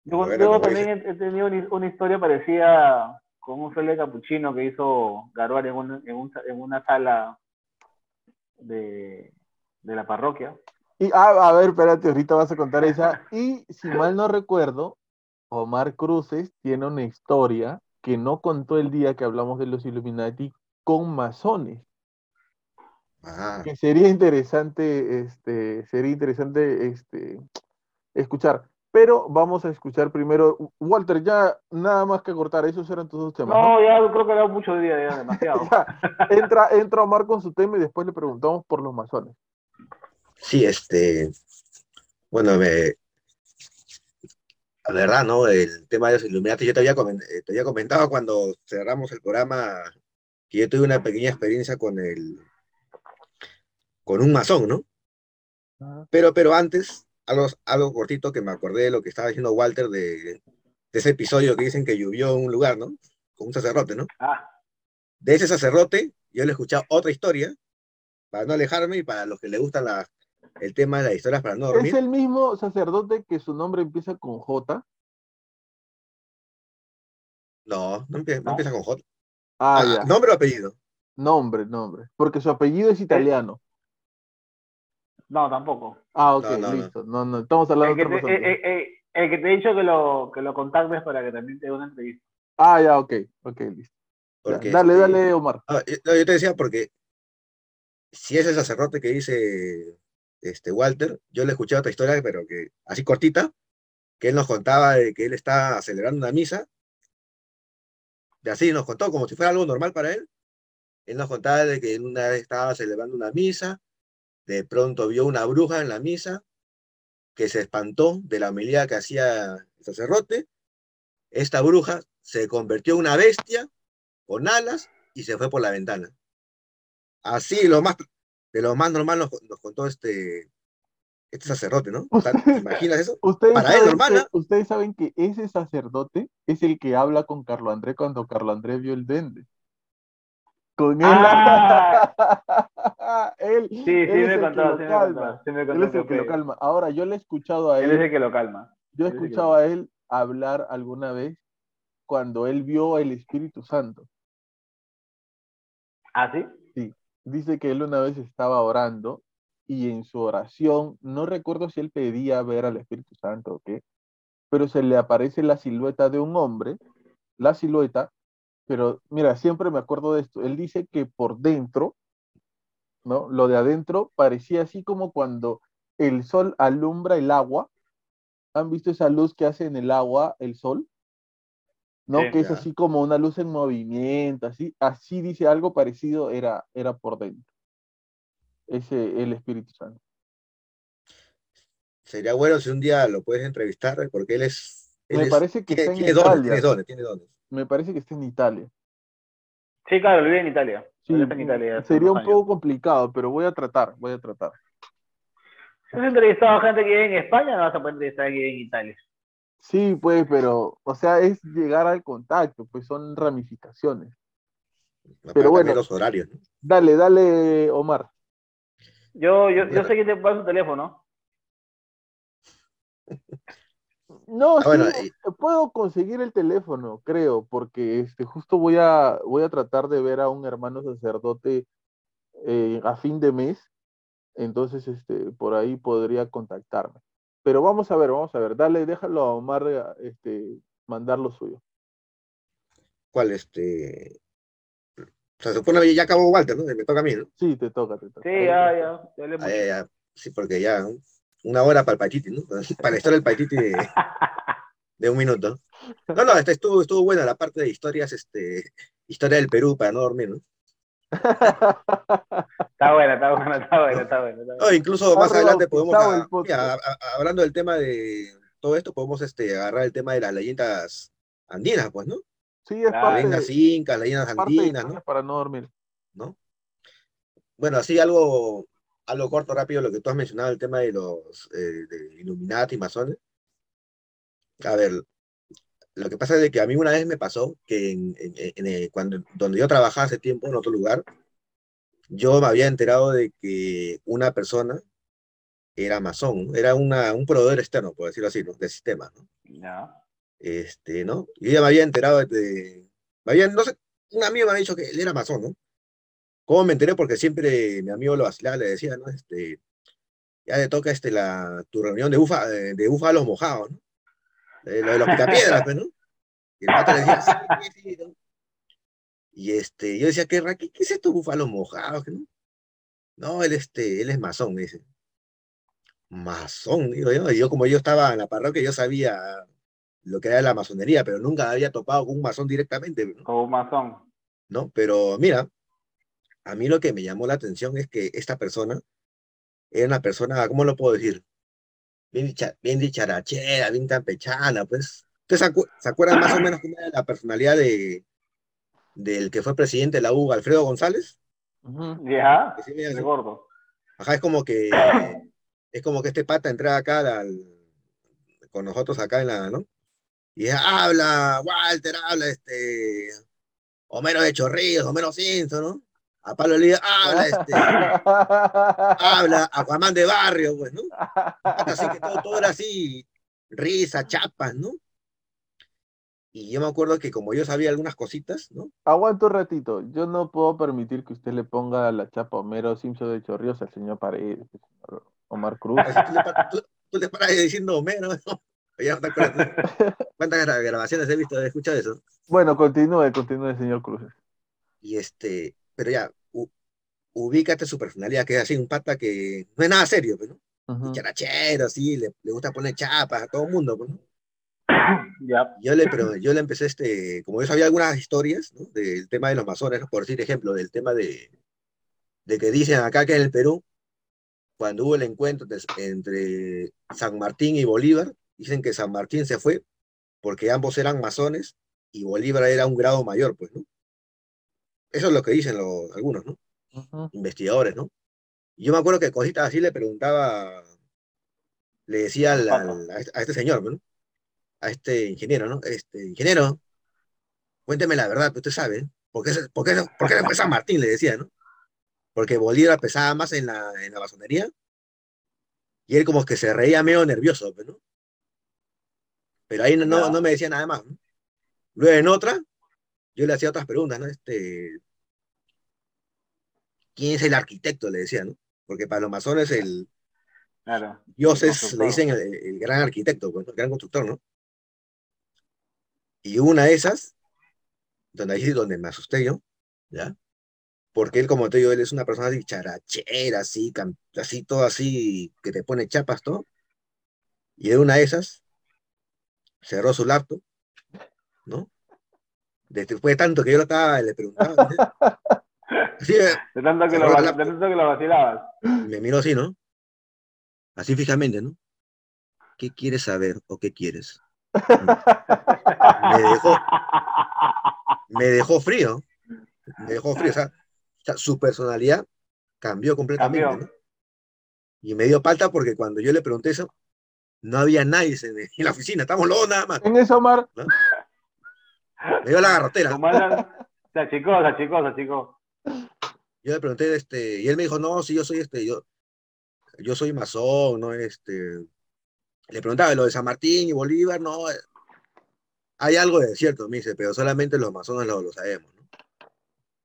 Yo, también he, he tenido una, una historia parecida con un fraile capuchino que hizo Garuar en, un- en, un- en una sala de, de la parroquia. Y, ah, a ver, espérate, ahorita vas a contar esa. Y si mal no recuerdo, Omar Cruces tiene una historia que no contó el día que hablamos de los Illuminati con masones. Ajá. Que sería interesante, este, sería interesante este, escuchar. Pero vamos a escuchar primero. Walter, ya nada más que cortar, esos eran todos los temas. ¿no? No, ya creo que era mucho día, ya demasiado. Ya, entra, entra Omar con su tema y después le preguntamos por los masones. Sí, este, bueno, me, la verdad, ¿no? El tema de los Illuminati, yo te había, eh, te había comentado cuando cerramos el programa que yo tuve una pequeña experiencia con el, con un masón, ¿no? Pero, pero antes, algo, algo cortito que me acordé de lo que estaba diciendo Walter de, de ese episodio que dicen que llovió en un lugar, ¿no? Con un sacerdote, ¿no? Ah, De ese sacerdote, yo le he escuchado otra historia, para no alejarme y para los que les gustan la- el tema de las historias para no Es dormir. el mismo sacerdote que su nombre empieza con J. No, no empieza, no ¿No? empieza con J. Ah, Ah, ya. nombre o apellido. Nombre, nombre. Porque su apellido es italiano. no, tampoco. Ah, ok, No, no, no. listo. No, no, estamos hablando El que, de otra te, persona. eh, eh, eh, el que te he dicho que lo, que lo contactes para que también te dé una entrevista. Ah, ya, ok, ok, listo. Porque, Dale, dale, Omar. ah, yo, no, yo te decía porque si es el sacerdote que dice este Walter, yo le escuché otra historia, pero que así cortita, que él nos contaba de que él estaba celebrando una misa, de así nos contó, como si fuera algo normal para él. Él nos contaba de que él una vez estaba celebrando una misa, de pronto vio una bruja en la misa, que se espantó de la homilía que hacía el sacerdote. Esta bruja se convirtió en una bestia con alas y se fue por la ventana. Así, lo más, de lo más normal nos, nos contó este, este sacerdote, ¿no? O sea, ¿te imaginas eso? Ustedes para él, saben, hermana. ustedes saben que ese sacerdote es el que habla con Carlo André cuando Carlo André vio el duende. Con él. Ah. él, Sí, sí él es me contó, lo sí me calma. contó. Sí me Él contó es el que lo que- calma. Ahora, yo le he escuchado a Él es él, el que lo calma. yo he es escuchado a él hablar alguna vez cuando él vio el Espíritu Santo. ¿Ah, sí? Dice que él una vez estaba orando y en su oración, no recuerdo si él pedía ver al Espíritu Santo o qué, pero se le aparece la silueta de un hombre, la silueta, pero mira, siempre me acuerdo de esto. Él dice que por dentro, ¿no? Lo de adentro parecía así como cuando el sol alumbra el agua. ¿Han visto esa luz que hace en el agua el sol? ¿No? Sí. que es Ya. así como una luz en movimiento, así, así dice algo parecido, era, era por dentro. Ese, el Espíritu Santo. Sería bueno si un día lo puedes entrevistar, porque él es... él Me es- parece que tiene, está en tiene dones, Italia. tiene dones, tiene dones. Me parece que está en Italia. Sí, claro, vive en Italia. Sí, Él está en Italia hace sería un años. poco complicado, pero voy a tratar, voy a tratar. ¿Has entrevistado a gente que vive en España no vas a poder entrevistar a alguien en Italia? Sí, pues, pero, o sea, es llegar al contacto, pues son ramificaciones. Pero bueno. cambiar los horarios, ¿no? Dale, dale, Omar. Yo, yo, yo sé que te pasa su teléfono. No, Ah, bueno, sí, puedo conseguir el teléfono, creo, porque este, justo voy a, voy a tratar de ver a un hermano sacerdote eh, a fin de mes, entonces este, por ahí podría contactarme. Pero vamos a ver, vamos a ver, dale, déjalo a Omar este, mandar lo suyo. ¿Cuál, este? O sea, se supone que ya acabó Walter, ¿no? Me toca a mí, ¿no? Sí, te toca, te toca. Sí, ya, ya. ya Ah. Sí, porque ya, ¿no? una hora para el Paititi, ¿no? Para la historia del Paititi de, de un minuto. No, no, estuvo, estuvo buena la parte de historias, este, historia del Perú para no dormir, ¿no? Está buena, está buena, está buena, está buena. está No, buena. incluso más adelante podemos, rebautizado a- el podcast. mira, a- a- hablando del tema de todo esto, podemos este, agarrar el tema de las leyendas andinas, pues, ¿no? Sí, es Claro. parte, Leyendas incas, leyendas andinas, ¿no? para no dormir. ¿no? Bueno, así algo, algo corto, rápido, lo que tú has mencionado, el tema de los eh, de Illuminati, masones. A ver, lo que pasa es de que a mí una vez me pasó que en, en- en- eh, cuando, donde yo trabajaba hace tiempo en otro lugar, yo me había enterado de que una persona era masón, era una, un proveedor externo, por decirlo así, ¿no? del sistema, ¿no? Este, ¿no? Yo ya me había enterado de, me había, no sé, un amigo me había dicho que él era masón, ¿no? ¿Cómo me enteré? Porque siempre mi amigo lo vacilaba, le decía, ¿no? Este, ya le toca este, la, tu reunión de, bufa, de, de búfalos mojados, ¿no? Eh, lo de los picapiedras, pues, ¿no? Y el pata le decía, sí, sí, sí, ¿no? Y este, yo decía, ¿qué, qué, qué es esto, búfalos mojados? ¿no? No, él, este, él es masón, me dice. Masón, digo yo. Y yo, como yo estaba en la parroquia, yo sabía lo que era la masonería, pero nunca había topado con un masón directamente, ¿no? Como un masón. ¿no? Pero mira, a mí lo que me llamó la atención es que esta persona era una persona, ¿cómo lo puedo decir? Bien, dicha- bien dicharachera, bien campechana, pues. ¿Ustedes se, acu- se acuerdan más o menos cómo era la personalidad de, del que fue presidente de la U, Alfredo González? Ya. Sí, De gordo. Ajá, es como que es como que este pata entraba acá al- con nosotros acá en la, ¿no? Y dice, habla, Walter, habla, este, Homero de Chorrillos, Homero Simpson, ¿no? A Pablo Lía, habla, este, habla, Aquaman de Barrio, pues, ¿no? Así que todo, todo era así, risa, chapas, ¿no? Y yo me acuerdo que como yo sabía algunas cositas, ¿no? Aguanta un ratito. Yo no puedo permitir que usted le ponga la chapa Homero Simpson de Chorrillos al señor Paredes, señor Omar Cruz. Tú, le, pa- tú- tú le paras diciendo Homero, ¿no? Ya no te. ¿Cuántas gra- grabaciones he visto, he escuchado eso? Bueno, continúe, continúe, señor Cruz. Y este, pero ya, ubícate su personalidad, que es así, un pata que no es nada serio, pues, ¿no? Ujú. Charachero, así, le, le gusta poner chapas a todo el mundo, pues, ¿no? Yo le, pero yo le empecé, este, como yo sabía algunas historias, ¿no? Del tema de los masones. Por decir ejemplo, del tema de, de que dicen acá que en el Perú, cuando hubo el encuentro entre San Martín y Bolívar, dicen que San Martín se fue porque ambos eran masones y Bolívar era un grado mayor, pues, ¿no? Eso es lo que dicen los, algunos, ¿no? Investigadores, ¿no? Y yo me acuerdo que cositas así le preguntaba, le decía al- al- a, este, a este señor, ¿no? A este ingeniero, ¿no? Este, ingeniero, cuénteme la verdad, que usted sabe, ¿eh? ¿por qué, por qué, por qué se fue San Martín? Le decía, ¿no? Porque Bolívar pesaba más en la, en la masonería y él como que se reía medio nervioso, pues, ¿no? Pero ahí no, no, me decía nada más, ¿no? Luego en otra, yo le hacía otras preguntas, ¿no? Este, ¿quién es el arquitecto? Le decía, ¿no? Porque para los masones el, Claro. Dios es, le dicen el, el gran arquitecto, pues, el gran constructor, ¿no? Y una de esas, donde ahí es donde me asusté yo, ¿ya? Porque él, como te digo, él es una persona así charachera, así, así, todo así, que te pone chapas, todo. Y en una de esas, cerró su laptop, ¿no? Después de tanto que yo lo estaba, le preguntaba, ¿no? eh, De tanto que, lo, la de laptop. tanto que lo vacilabas. me miró así, ¿no? Así fijamente, ¿no? ¿Qué quieres saber o qué quieres? Me dejó, me dejó frío. Me dejó frío. O sea, o sea, su personalidad cambió completamente, Cambió. ¿no? Y me dio palta porque cuando yo le pregunté eso, no había nadie en, la oficina, estamos los dos nada más. En eso, Omar, Me dio la garrotera. Eran- Se achicó, se achicó, se achicó. Yo le pregunté, este, y él me dijo, no, si yo soy este, yo, yo soy masón, ¿no? Este, le preguntaba lo de San Martín y Bolívar, no, eh, hay algo de cierto, me dice, pero solamente los masones lo, sabemos, ¿no?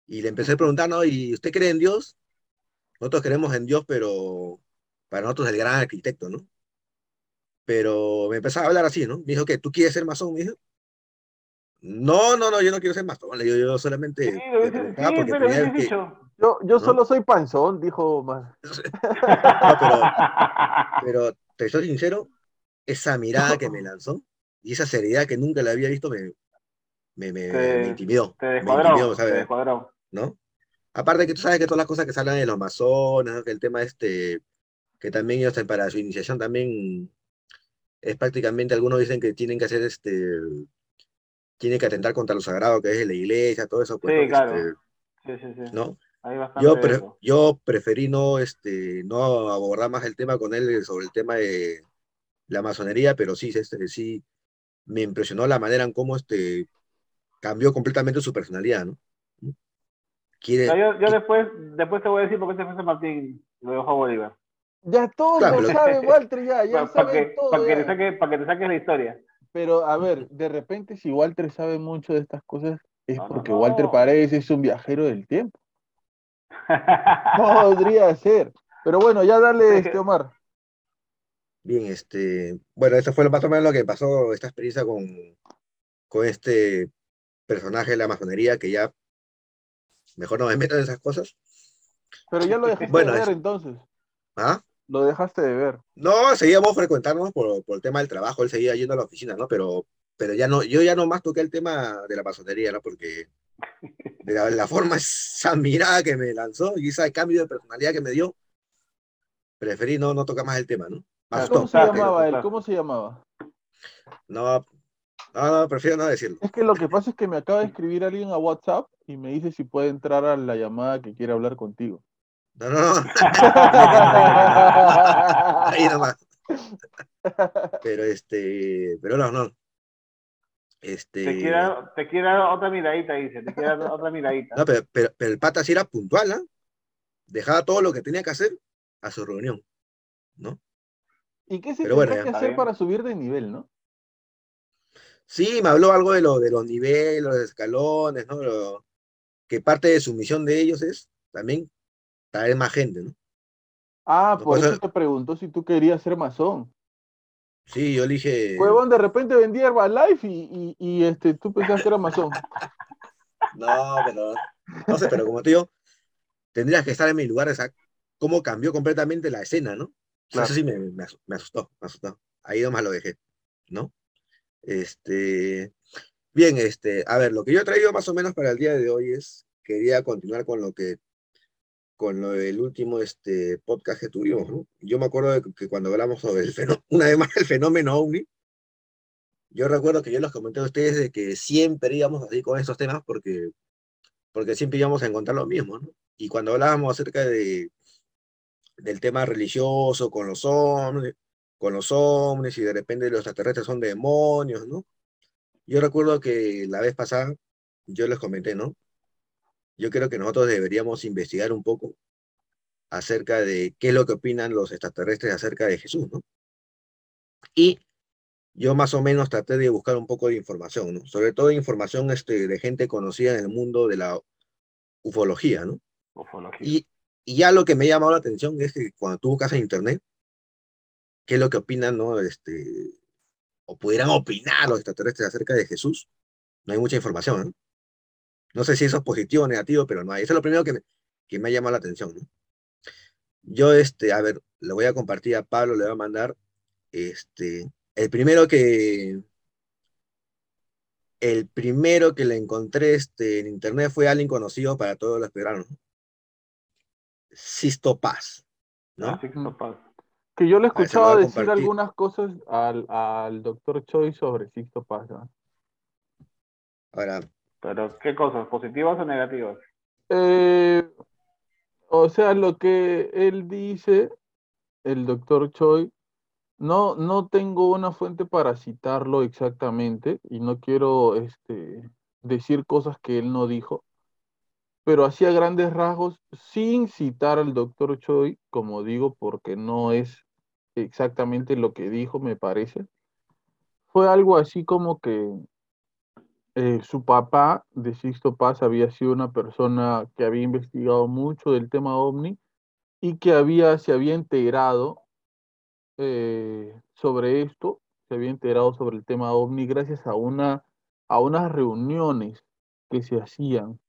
Y le empecé a preguntar, ¿no? ¿Y usted cree en Dios? Nosotros creemos en Dios, pero para nosotros el gran arquitecto, ¿no? Pero me empezaba a hablar así, ¿no? Me dijo, ¿qué? ¿Tú quieres ser masón? Me dijo. No, no, no, yo no quiero ser. Le digo, yo solamente Sí, sí, porque pero que, yo, yo ¿No? solo soy panzón, dijo Omar. No, pero, pero te soy sincero, esa mirada que me lanzó y esa seriedad que nunca la había visto me, me, me, Te- me intimidó. Te me descuadró, te descuadró. ¿No? Aparte que tú sabes que todas las cosas que salen de los masones, ¿no? que el tema este, que también ellos para su iniciación también es prácticamente, algunos dicen que tienen que hacer este, tienen que atentar contra lo sagrado que es la iglesia, todo eso, pues, Sí, ¿no? claro. Este, Sí, sí, sí. ¿no? Yo, pre- eso. yo preferí no, este, no abordar más el tema con él sobre el tema de la masonería, pero sí, este, sí me impresionó la manera en cómo este, cambió completamente su personalidad, ¿no? Quiere, No, yo, yo después, después te voy a decir por qué se fue San Martín lo dejó a Bolívar. Ya todos Claro, lo saben, Walter, ya, ya Para saben que, todo. pa' que, te saque, pa' que te saques la historia. Pero a ver, de repente si Walter sabe mucho de estas cosas es No, no, porque no. Walter Paredes es un viajero del tiempo. Podría ser. Pero bueno, ya dale, este Omar. Bien, este, bueno, eso fue más o menos lo que pasó, esta experiencia con, con este personaje de la masonería, que ya mejor no me meto en esas cosas. Pero ya lo dejaste Bueno, de ver es- entonces. ¿Ah? Lo dejaste de ver. No, seguíamos frecuentándonos por, por el tema del trabajo, él seguía yendo a la oficina, ¿no? Pero, pero ya no, yo ya no más toqué el tema de la masonería, ¿no? Porque de la, la forma, esa mirada que me lanzó y ese cambio de personalidad que me dio, preferí no, no tocar más el tema, ¿no? ¿Cómo se llamaba él? ¿Cómo se llamaba? No, no, no, prefiero no decirlo. Es que lo que pasa es que me acaba de escribir alguien a WhatsApp y me dice si puede entrar a la llamada que quiere hablar contigo. No, no, no. Ahí nomás. Pero este, pero no, no. Este, Te quiere, dar- te otra miradita, dice. Te quiere dar otra miradita. no, pero, pero, pero el pata sí era puntual, ¿ah? Dejaba todo lo que tenía que hacer a su reunión, ¿no? ¿Y qué se Pero bueno, que hacer para subir de nivel, no? Sí, me habló algo de lo de los niveles, los escalones, ¿no? Lo- que parte de su misión de ellos es también traer más gente, ¿no? Ah, por eso te preguntó si tú querías ser masón. Sí, yo le dije, Huevón, de repente vendía Herbalife y, y, y, este, tú pensabas que era masón. no, pero, no sé, pero como te digo, tendrías que estar en mi lugar, o sea, cómo cambió completamente la escena, ¿no? Claro. Eso sí me, me asustó, me asustó. Ahí nomás lo dejé, ¿no? Este, bien, este, a ver, lo que yo he traído más o menos para el día de hoy es, quería continuar con lo que, con lo del último este, podcast que tuvimos, ¿no? Yo me acuerdo de que cuando hablamos sobre el fenómeno, una vez más el fenómeno OVNI, yo recuerdo que yo les comenté a ustedes de que siempre íbamos así con estos temas porque, porque siempre íbamos a encontrar lo mismo, ¿no? Y cuando hablábamos acerca de, del tema religioso con los hombres, con los hombres y de repente los extraterrestres son demonios, ¿no? Yo recuerdo que la vez pasada yo les comenté, ¿no? Yo creo que nosotros deberíamos investigar un poco acerca de qué es lo que opinan los extraterrestres acerca de Jesús, ¿no? Y yo más o menos traté de buscar un poco de información, ¿no? Sobre todo información este, de gente conocida en el mundo de la ufología, ¿no? Ufología. Y, y ya lo que me ha llamado la atención es que cuando tú buscas en internet, qué es lo que opinan, ¿no? Este, o pudieran opinar los extraterrestres acerca de Jesús, no hay mucha información, ¿no? No sé si eso es positivo o negativo, pero no hay. Eso es lo primero que me, que me ha llamado la atención, ¿no? Yo, este, a ver, le voy a compartir a Pablo, le voy a mandar, este, el primero que, el primero que le encontré este, en internet fue alguien conocido para todos los peruanos, ¿no? Sisto Paz, ¿no? Que eso pasa. Que yo le he A ver, se lo escuchado voy a decir algunas cosas al, al doctor Choi sobre Sixto Paz. ¿no? Ahora, Pero, ¿qué cosas? ¿Positivas o negativas? Eh, o sea, lo que él dice, el doctor Choi, no, no tengo una fuente para citarlo exactamente y no quiero este, decir cosas que él no dijo, pero hacía grandes rasgos sin citar al doctor Choi, como digo, porque no es exactamente lo que dijo, me parece. Fue algo así como que eh, su papá de Sixto Paz había sido una persona que había investigado mucho del tema ovni y que había, se había enterado eh, sobre esto, se había enterado sobre el tema ovni gracias a, una, a unas reuniones que se hacían,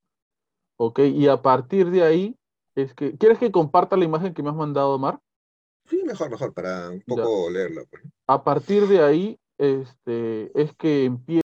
¿ok? Y a partir de ahí es que... ¿Quieres que comparta la imagen que me has mandado, Omar? sí, mejor, mejor, para un poco leerlo. pues. A partir de ahí este, es que empieza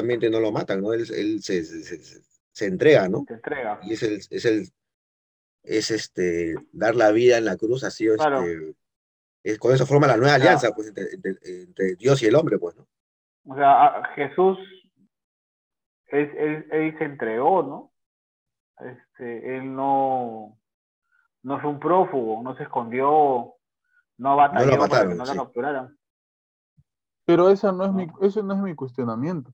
supuestamente no lo matan, ¿no? Él, él se, se, se, se entrega, ¿no? Se entrega. Y es el, es el, es este, dar la vida en la cruz, así, Claro. este, es, con eso forma la nueva Claro. alianza, pues, entre, entre, entre Dios y el hombre, pues, ¿no? O sea, a- Jesús, él, él- él se entregó, ¿no? Este, él no, no fue un prófugo, no se escondió, no batalló para mataron, que no sí. lo capturaran. Pero esa no es mi, No. ese no es mi cuestionamiento.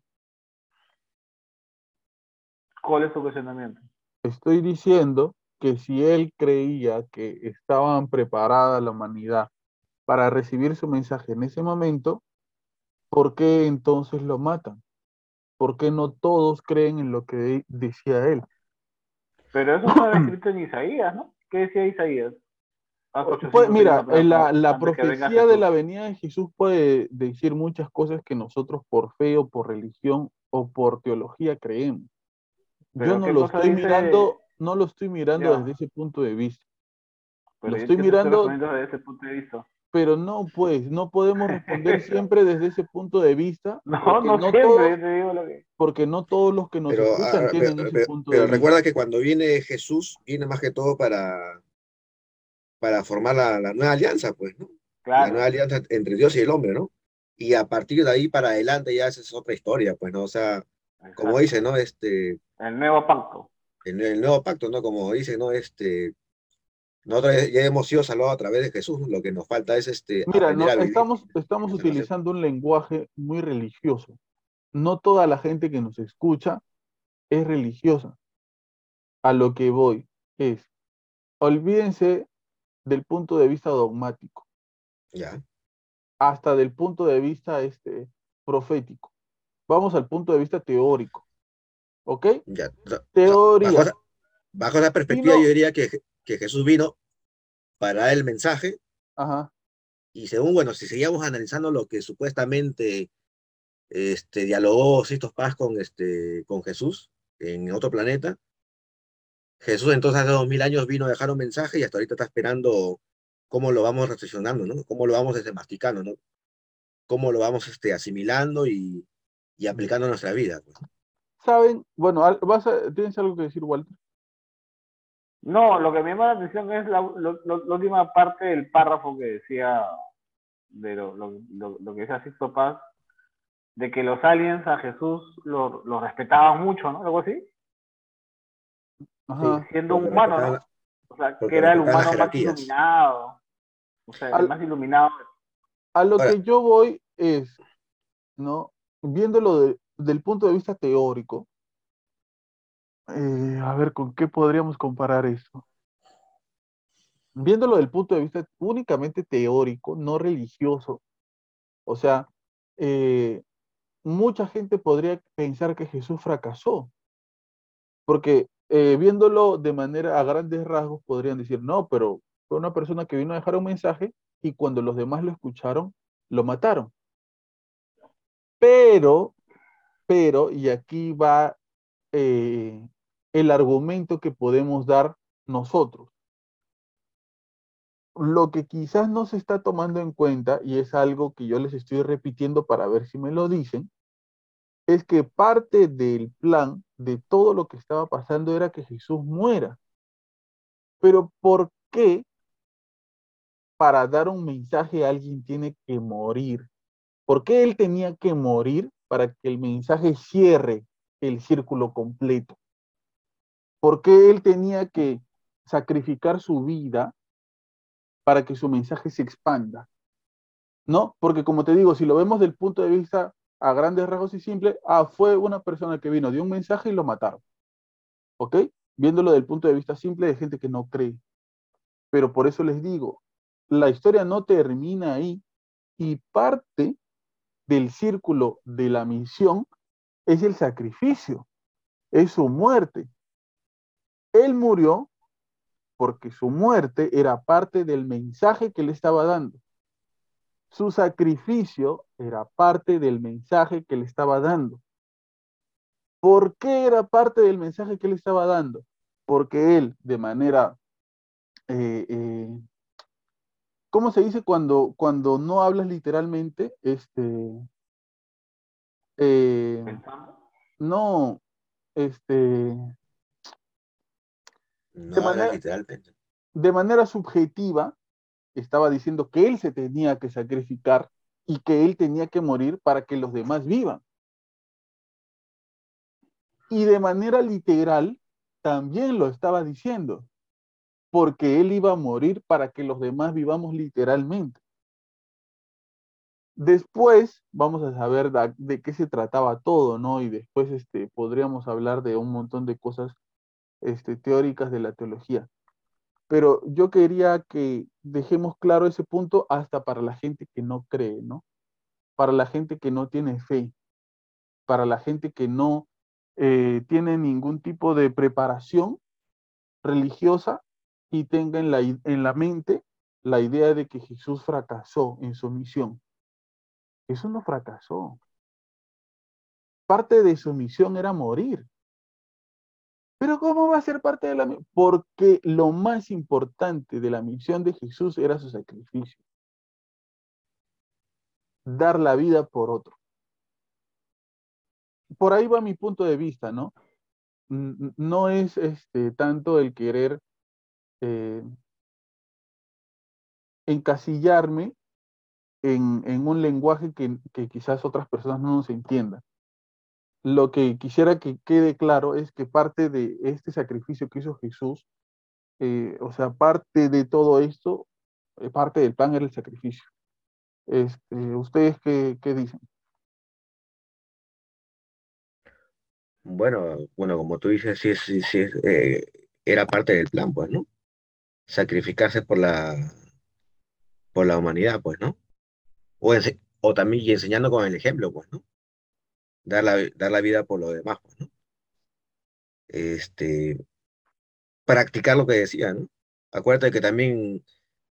¿Cuál es su cuestionamiento? Estoy diciendo que si él creía que estaban preparada la humanidad para recibir su mensaje en ese momento, ¿por qué entonces lo matan? ¿Por qué no todos creen en lo que de- decía él? Pero eso estaba escrito en Isaías, ¿no? ¿Qué decía Isaías? Hace Pues 800 mira, la, profecía de la venida de Jesús puede decir muchas cosas que nosotros por fe o por religión o por teología creemos. Pero Yo no ¿qué lo estoy dice- mirando, no lo estoy mirando Ya. desde ese punto de vista. Pero lo estoy mirando- respondiendo desde ese punto de vista. Pero no, pues, no podemos responder siempre desde ese punto de vista, No, porque no, no siempre, todos- yo te digo lo que... porque no todos los que nos Pero, escuchan ah, tienen pero- ese pero- punto pero de vista. recuerda que cuando viene Jesús, viene más que todo para, para formar la, la nueva alianza, pues, ¿no? La Claro, nueva alianza entre Dios y el hombre, ¿no? Y a partir de ahí para adelante ya esa es otra historia, pues, ¿no? O sea, como dice, ¿no? Este, El nuevo pacto. el, el nuevo pacto, ¿no? Como dice, ¿no? Este, nosotros ya hemos sido salvados a través de Jesús, lo que nos falta es este, Mira, no, estamos, estamos utilizando un lenguaje muy religioso. No toda la gente que nos escucha es religiosa. A lo que voy es, olvídense del punto de vista dogmático, Ya, hasta del punto de vista este, profético. Vamos al punto de vista teórico. ¿Ok? ya. Teoría. Bajo esa, bajo esa perspectiva, Vino- yo diría que, que Jesús vino para dar el mensaje Ajá. Y según, bueno, si seguíamos analizando lo que supuestamente este, dialogó Sisto Paz con, este, con Jesús en otro planeta, Jesús entonces hace dos mil años vino a dejar un mensaje y hasta ahorita está esperando cómo lo vamos reflexionando, ¿no? Cómo lo vamos este, masticando, ¿no? Cómo lo vamos este, asimilando y, y aplicando a nuestra vida. pues. ¿Saben? Bueno, al- vas a- ¿tienes algo que decir, Walter? No, lo que me llama la atención es la, lo- lo- la última parte del párrafo que decía, de lo, lo, lo- lo que decía Sixto Paz, de que los aliens a Jesús lo, lo respetaban mucho, ¿no? Algo así. Ajá. Siendo un humano, ¿no? O sea, que era el humano más iluminado. O sea, Al- el más iluminado. A lo Ahora- que yo voy es, ¿no? Viéndolo de- del punto de vista teórico, eh, a ver, ¿con qué podríamos comparar esto? Viéndolo del punto de vista únicamente teórico, no religioso, o sea, eh, mucha gente podría pensar que Jesús fracasó, porque eh, viéndolo de manera a grandes rasgos podrían decir, no, pero fue una persona que vino a dejar un mensaje y cuando los demás lo escucharon, lo mataron. Pero, pero, y aquí va eh, el argumento que podemos dar nosotros. Lo que quizás no se está tomando en cuenta, y es algo que yo les estoy repitiendo para ver si me lo dicen, es que parte del plan de todo lo que estaba pasando era que Jesús muera. Pero ¿por qué para dar un mensaje alguien tiene que morir? ¿Por qué él tenía que morir para que el mensaje cierre el círculo completo? ¿Por qué él tenía que sacrificar su vida para que su mensaje se expanda? ¿No? Porque como te digo, si lo vemos del punto de vista a grandes rasgos y simple, ah, fue una persona que vino, dio un mensaje y lo mataron. ¿Ok? Viéndolo del punto de vista simple de gente que no cree. Pero por eso les digo, la historia no termina ahí y parte del círculo de la misión es el sacrificio, es su muerte. Él murió porque su muerte era parte del mensaje que le estaba dando. Su sacrificio era parte del mensaje que le estaba dando. ¿Por qué era parte del mensaje que le estaba dando? Porque él, de manera, eh, eh, ¿cómo se dice cuando, cuando no hablas literalmente? Este, eh, no, este, No De manera- literalmente. de manera subjetiva, estaba diciendo que él se tenía que sacrificar y que él tenía que morir para que los demás vivan. Y de manera literal, también lo estaba diciendo, porque él iba a morir para que los demás vivamos literalmente. Después vamos a saber de, qué se trataba todo, ¿no? Y después este, podríamos hablar de un montón de cosas este, teóricas de la teología. Pero yo quería que dejemos claro ese punto hasta para la gente que no cree, ¿no? Para la gente que no tiene fe, para la gente que no eh, tiene ningún tipo de preparación religiosa y tenga en la, en la mente la idea de que Jesús fracasó en su misión. Eso no fracasó. Parte de su misión era morir. Pero ¿cómo va a ser parte de la misión? Porque lo más importante de la misión de Jesús era su sacrificio. Dar la vida por otro. Por ahí va mi punto de vista, ¿no? No es este, tanto el querer eh, encasillarme en, un lenguaje que, quizás otras personas no nos entiendan. Lo que quisiera que quede claro es que parte de este sacrificio que hizo Jesús, eh, o sea, parte de todo esto, eh, parte del plan era el sacrificio. Este, ¿Ustedes qué, dicen? Bueno, bueno, como tú dices, sí, sí, sí, era parte del plan, pues, ¿no? Sacrificarse por la, por la humanidad, pues, ¿no? O, o también y enseñando con el ejemplo, pues, ¿no? Dar la, dar la vida por lo demás, pues, ¿no? Este, practicar lo que decía, ¿no? Acuérdate que también,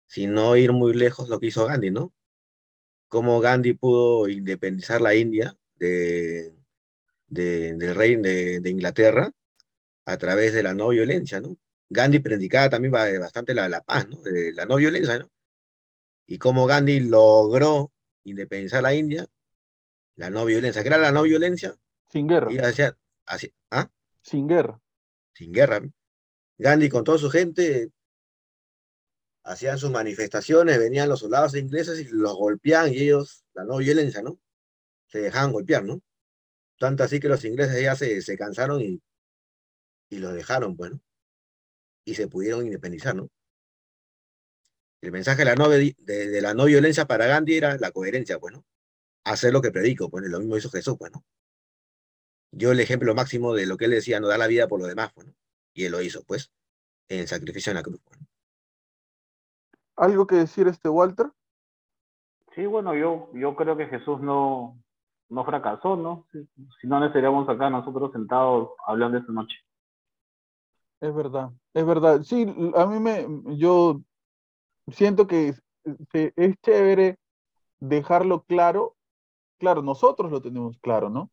si no ir muy lejos, lo que hizo Gandhi, ¿no? Cómo Gandhi pudo independizar la India de, de- del rey de, de Inglaterra a través de la no violencia, ¿no? Gandhi predicaba también ba- bastante la, la paz, ¿no? De la no violencia, ¿no? Y cómo Gandhi logró independizar la India, la no violencia. ¿Qué era la no violencia? Sin guerra, Y hacia, hacia, ¿ah? sin guerra. Sin guerra. Gandhi con toda su gente hacían sus manifestaciones, venían los soldados ingleses y los golpeaban y ellos, la no violencia, ¿no? Se dejaban golpear, ¿no? Tanto así que los ingleses ya se, se cansaron y, y los dejaron, pues, ¿no? Y se pudieron independizar, ¿no? El mensaje de la, no, de, de la no violencia para Gandhi era la coherencia, pues, ¿no? Hacer lo que predico, pues, lo mismo hizo Jesús, pues, ¿no? Yo el ejemplo máximo de lo que él decía, no dar la vida por lo demás, pues, ¿no? Y él lo hizo, pues, en el sacrificio en la cruz, pues. ¿Algo que decir este Walter? Sí, bueno, yo, yo creo que Jesús no, no fracasó, ¿no? Si, si no, no estaríamos acá nosotros sentados hablando esta noche. Es verdad, es verdad. Sí, a mí me, yo siento que es, es chévere dejarlo claro. Claro, nosotros lo tenemos claro, ¿no?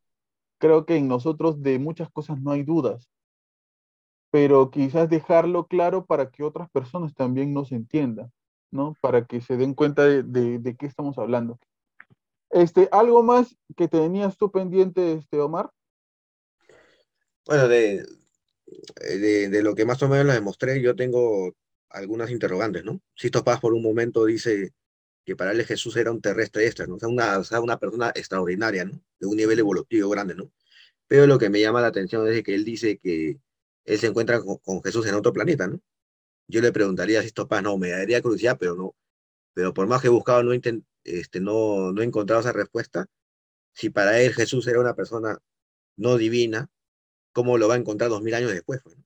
Creo que en nosotros de muchas cosas no hay dudas, pero quizás dejarlo claro para que otras personas también nos entiendan, ¿no? Para que se den cuenta de, de- de qué estamos hablando. Este, ¿algo más que tenías tú pendiente, este, Omar? Bueno, de, de, de lo que más o menos les demostré, yo tengo algunas interrogantes, ¿no? Sisto Paz por un momento dice que para él Jesús era un terrestre extra, ¿no? O sea, una, sea, una persona extraordinaria, ¿no? De un nivel evolutivo grande, ¿no? Pero lo que me llama la atención es que él dice que él se encuentra con, Jesús en otro planeta, ¿no? Yo le preguntaría a Sisto Paz, no, me daría curiosidad, pero no. Pero por más que he buscado, no, este, no, no he encontrado esa respuesta. Si para él Jesús era una persona no divina, ¿cómo lo va a encontrar dos mil años después? pues, ¿no?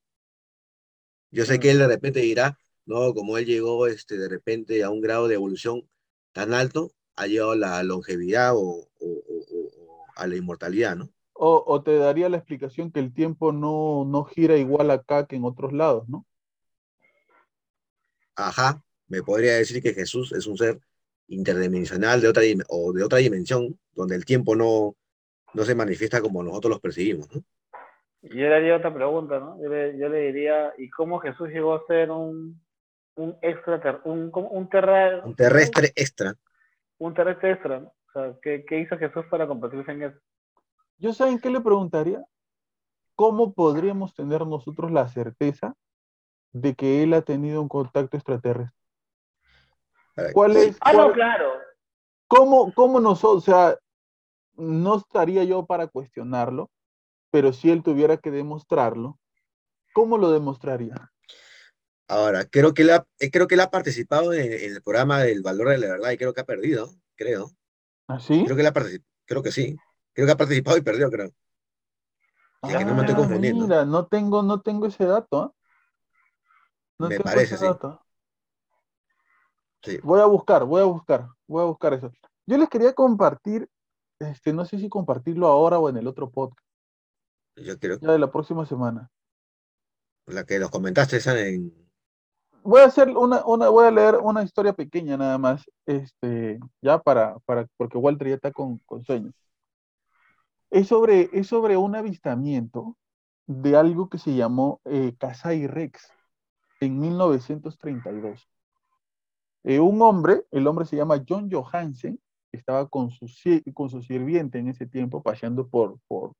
Yo sé que él de repente dirá, no, como él llegó este, de repente a un grado de evolución tan alto, ha llegado a la longevidad o, o- o- o- o a la inmortalidad, ¿no? O, te daría la explicación que el tiempo no, no gira igual acá que en otros lados, ¿no? Ajá, me podría decir que Jesús es un ser interdimensional de otra, o de otra dimensión, donde el tiempo no, no se manifiesta como nosotros los percibimos, ¿no? Yo le haría otra pregunta, ¿no? Yo le, yo le diría, ¿y cómo Jesús llegó a ser un, un extra, un, un, terra, Un terrestre extra. un terrestre extra, ¿no? O sea, ¿qué, qué hizo Jesús para convertirse en eso? Yo saben qué le preguntaría? ¿Cómo podríamos tener nosotros la certeza de que él ha tenido un contacto extraterrestre? ¿Cuál es? Ah, no, claro. ¿Cómo, cómo nosotros, o sea, no estaría yo para cuestionarlo, pero si él tuviera que demostrarlo, ¿cómo lo demostraría? Ahora, creo que él ha, eh, creo que él ha participado en, en el programa del Valor de la Verdad y creo que ha perdido, creo. ¿Así? Creo que él ha creo que sí. Creo que ha participado y perdió, creo. Es que no me estoy Ah, confundiendo. Mira, no tengo, no tengo ese dato, ¿ah? No Me tengo parece, ese sí. dato. Sí. Voy a buscar, voy a buscar, voy a buscar eso. Yo les quería compartir, este, no sé si compartirlo ahora o en el otro podcast, Yo creo ya de la próxima semana. la que nos comentaste esa en. Voy a hacer una, una, voy a leer una historia pequeña nada más, este, ya para, para, porque Walter ya está con, con sueño. Es sobre, es sobre un avistamiento de algo que se llamó eh, Kasai Rex en 1932. Eh, un hombre, el hombre se llama John Johansen, estaba con su, con su sirviente en ese tiempo paseando por, por,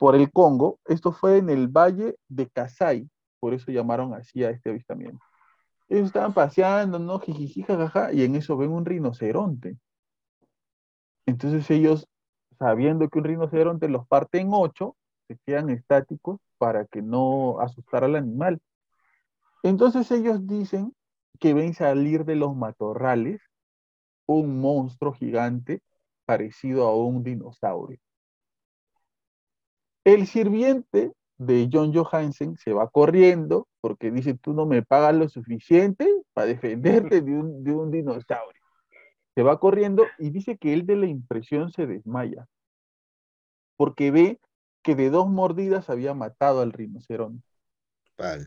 por el Congo. Esto fue en el valle de Kasai, por eso llamaron así a este avistamiento. Ellos estaban paseando, ¿no? Jijiji, jajaja, y en eso ven un rinoceronte. Entonces ellos, sabiendo que un rinoceronte los parte en ocho, se quedan estáticos para que no asustara al animal. Entonces ellos dicen que ven salir de los matorrales un monstruo gigante parecido a un dinosaurio. El sirviente de John Johansen se va corriendo porque dice, tú no me pagas lo suficiente para defenderte de un, de un dinosaurio. Se va corriendo y dice que él de la impresión se desmaya porque ve que de dos mordidas había matado al rinoceronte. Pal-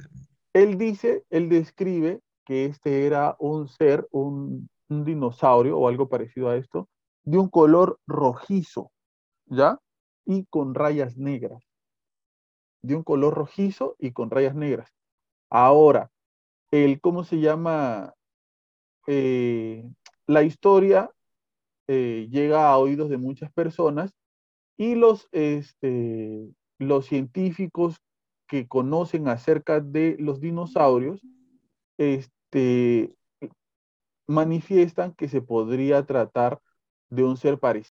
Él dice, él describe que este era un ser, un, un dinosaurio o algo parecido a esto, de un color rojizo, ¿ya? Y con rayas negras. De un color rojizo y con rayas negras. Ahora, el, ¿cómo se llama? Eh, la historia eh, llega a oídos de muchas personas y los, este, los científicos que conocen acerca de los dinosaurios este, manifiestan que se podría tratar de un ser parecido.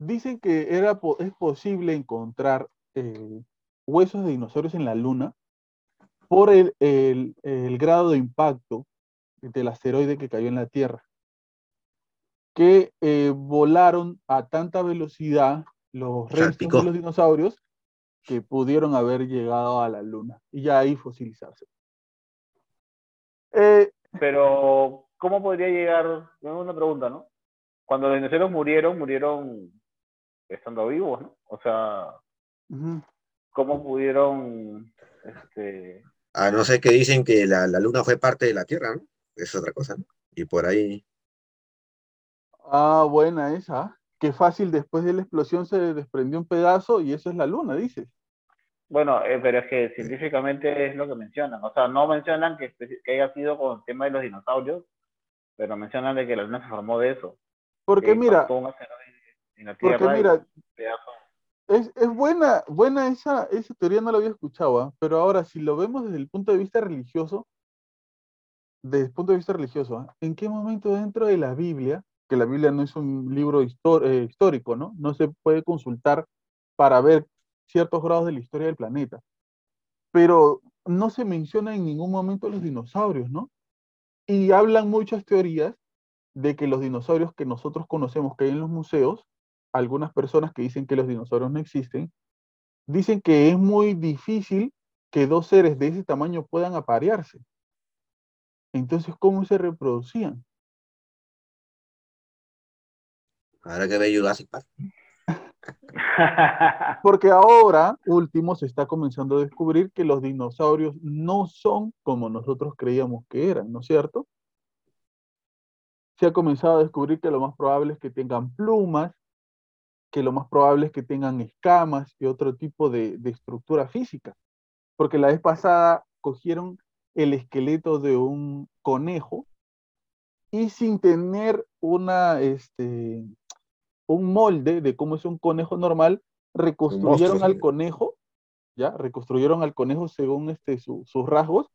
Dicen que era, es posible encontrar eh, huesos de dinosaurios en la Luna por el, el- el grado de impacto del asteroide que cayó en la Tierra, que eh, volaron a tanta velocidad los restos de los dinosaurios que pudieron haber llegado a la Luna y ya ahí fosilizarse. Eh, Pero, ¿cómo podría llegar? Es una pregunta, ¿no? Cuando los dinosaurios murieron, murieron estando vivos, ¿no? O sea. ¿cómo pudieron, este, A no ser que dicen que la, la luna fue parte de la Tierra, ¿no? Es otra cosa, ¿no? Y por ahí, Ah, buena esa. Qué fácil después de la explosión se desprendió un pedazo y eso es la Luna, dices. Bueno, eh, pero es que científicamente es lo que mencionan. O sea, no mencionan que, que haya sido con el tema de los dinosaurios, pero mencionan de que la luna se formó de eso. Porque que mira, impactó un asteroide en la porque Tierra y mira, es, es buena, buena esa, esa teoría, no la había escuchado, ¿ah? Pero ahora, si lo vemos desde el punto de vista religioso, desde el punto de vista religioso, ¿ah? ¿En qué momento dentro de la Biblia, que la Biblia no es un libro eh, histórico, ¿no? No se puede consultar para ver ciertos grados de la historia del planeta. Pero no se menciona en ningún momento los dinosaurios, ¿no? Y hablan muchas teorías de que los dinosaurios que nosotros conocemos que hay en los museos, algunas personas que dicen que los dinosaurios no existen, dicen que es muy difícil que dos seres de ese tamaño puedan aparearse. Entonces, ¿cómo se reproducían? Habrá que ver Jurassic Park. Porque ahora, último, se está comenzando a descubrir que los dinosaurios no son como nosotros creíamos que eran, ¿no es cierto? Se ha comenzado a descubrir que lo más probable es que tengan plumas, que lo más probable es que tengan escamas y otro tipo de, de estructura física. Porque la vez pasada cogieron el esqueleto de un conejo y sin tener una, este, un molde de cómo es un conejo normal, reconstruyeron monstruo, al sí. conejo, ¿ya? Reconstruyeron al conejo según este, su- sus rasgos,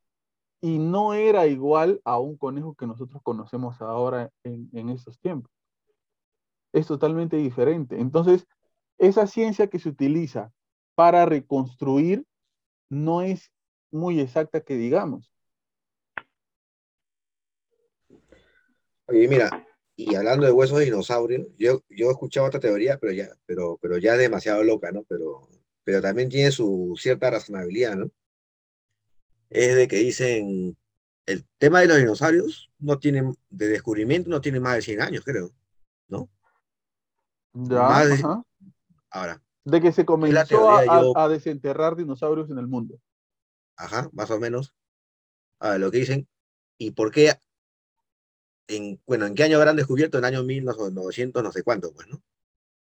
y no era igual a un conejo que nosotros conocemos ahora en, en estos tiempos. Es totalmente diferente. Entonces, esa ciencia que se utiliza para reconstruir no es muy exacta que digamos. Oye, mira, y hablando de huesos de dinosaurio, yo, yo he escuchado otra teoría, pero ya, pero, pero ya es demasiado loca, ¿no? Pero, pero también tiene su cierta razonabilidad, ¿no? Es de que dicen, el tema de los dinosaurios no tiene, de descubrimiento no tiene más de 100 años, creo, ¿no? Ya, Más de-. Ahora, De que se comenzó a, yo- desenterrar dinosaurios en el mundo. ajá, más o menos, a lo que dicen, ¿y por qué? En, bueno, ¿en qué año habrán descubierto? En el año 1900, no sé cuánto, pues, ¿no?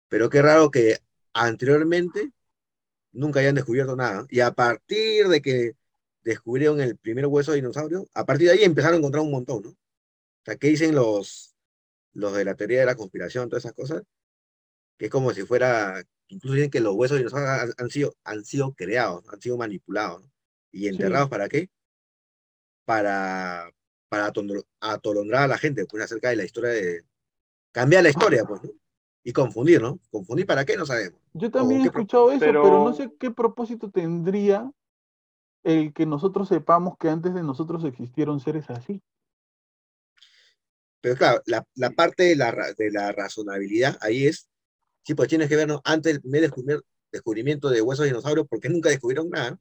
Pero qué raro que anteriormente nunca hayan descubierto nada. Y a partir de que descubrieron el primer hueso de dinosaurio, a partir de ahí empezaron a encontrar un montón, ¿no? O sea, ¿qué dicen los, los de la teoría de la conspiración, todas esas cosas? Que es como si fuera, incluso dicen que los huesos de dinosaurios han, han sido, han sido creados, han sido manipulados, ¿no? ¿Y enterrados para qué? Para, para atolondrar a la gente, pues, acerca de la historia de... Cambiar la historia, pues, ¿no? Y confundir, ¿no? ¿Confundir para qué? No sabemos. Yo también he escuchado eso, pero... pero- no sé qué propósito tendría el que nosotros sepamos que antes de nosotros existieron seres así. Pero claro, la, la parte de la, de la razonabilidad ahí es, sí, pues tienes que vernos antes del primer descubrimiento de huesos de dinosaurios, porque nunca descubrieron nada, ¿no?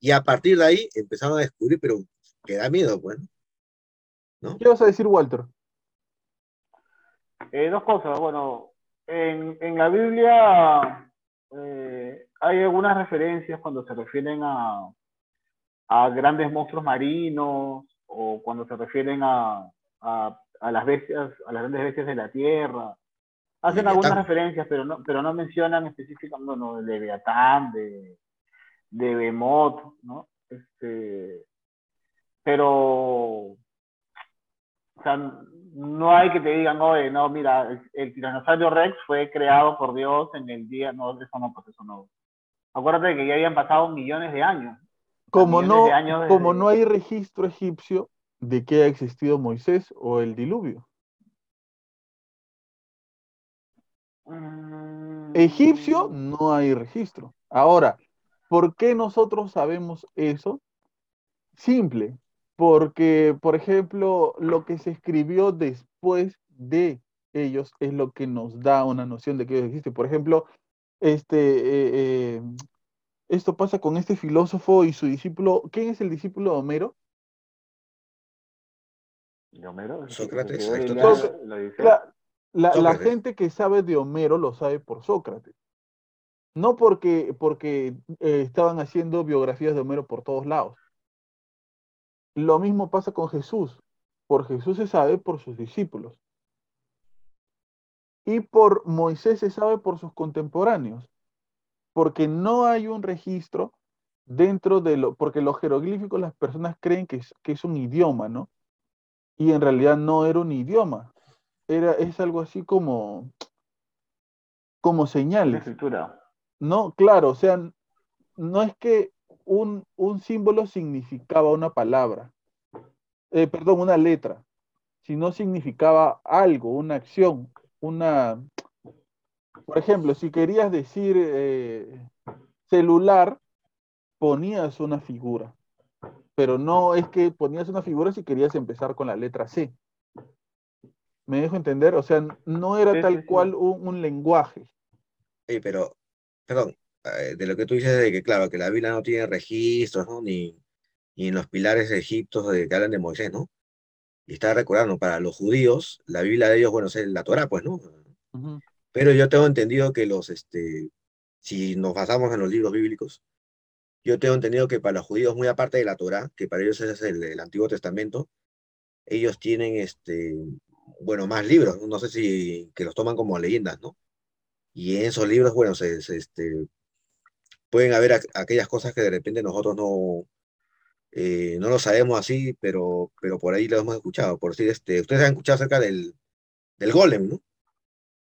y a partir de ahí empezaron a descubrir, pero que da miedo, pues, ¿no? ¿Qué vas a decir, Walter? Eh, dos cosas. Bueno, en, en la Biblia eh, hay algunas referencias cuando se refieren a, a grandes monstruos marinos o cuando se refieren a, a, a las bestias, a las grandes bestias de la tierra. Hacen algunas referencias, pero no, pero no mencionan específicamente, bueno, de Leviatán, de, de Behemoth, ¿no? Este, pero o sea, no hay que te digan, oye, no, mira, el, el tiranosaurio Rex fue creado por Dios en el día, no, eso no, pues eso no. Acuérdate de que ya habían pasado millones de años. Como no, de años desde- como no hay registro egipcio de que haya existido Moisés o el diluvio. Egipcio no hay registro. Ahora, ¿por qué nosotros sabemos eso? Simple, porque, por ejemplo, lo que se escribió después de ellos es lo que nos da una noción de que ellos existen. Por ejemplo, este, eh, eh, esto pasa con este filósofo y su discípulo. ¿Quién es el discípulo de Homero? ¿Y Homero? ¿El que- Sócrates, la? La, gente que sabe de Homero lo sabe por Sócrates. No porque, porque eh, estaban haciendo biografías de Homero por todos lados. Lo mismo pasa con Jesús. Por Jesús se sabe por sus discípulos. Y por Moisés se sabe por sus contemporáneos. Porque no hay un registro dentro de lo, porque los jeroglíficos las personas creen que es, que es un idioma, ¿no? Y en realidad no era un idioma. Era, es algo así como, como señales. escritura. No, claro, o sea, no es que un, un símbolo significaba una palabra, eh, perdón, una letra, sino significaba algo, una acción, una... Por ejemplo, si querías decir eh, celular, ponías una figura, pero no es que ponías una figura si querías empezar con la letra C. ¿Me dejo entender? O sea, no era Sí, tal sí, sí. cual un, un lenguaje. Oye, pero, perdón, eh, de lo que tú dices de que, claro, que la Biblia no tiene registros, ¿no? Ni, ni en los pilares de Egipto de que hablan de Moisés, ¿no? Y estaba recordando, para los judíos, la Biblia de ellos, bueno, es la Torah, pues, ¿no? Ujú. Pero yo tengo entendido que los, este, si nos basamos en los libros bíblicos, yo tengo entendido que para los judíos, muy aparte de la Torah, que para ellos es el, el Antiguo Testamento, ellos tienen, este, bueno, más libros, no sé si que los toman como leyendas, ¿no? Y en esos libros, bueno, se, este, pueden haber aquellas cosas que de repente nosotros no, eh, no lo sabemos así, pero, pero por ahí lo hemos escuchado. Por decir, este, ustedes han escuchado acerca del, del golem, ¿no?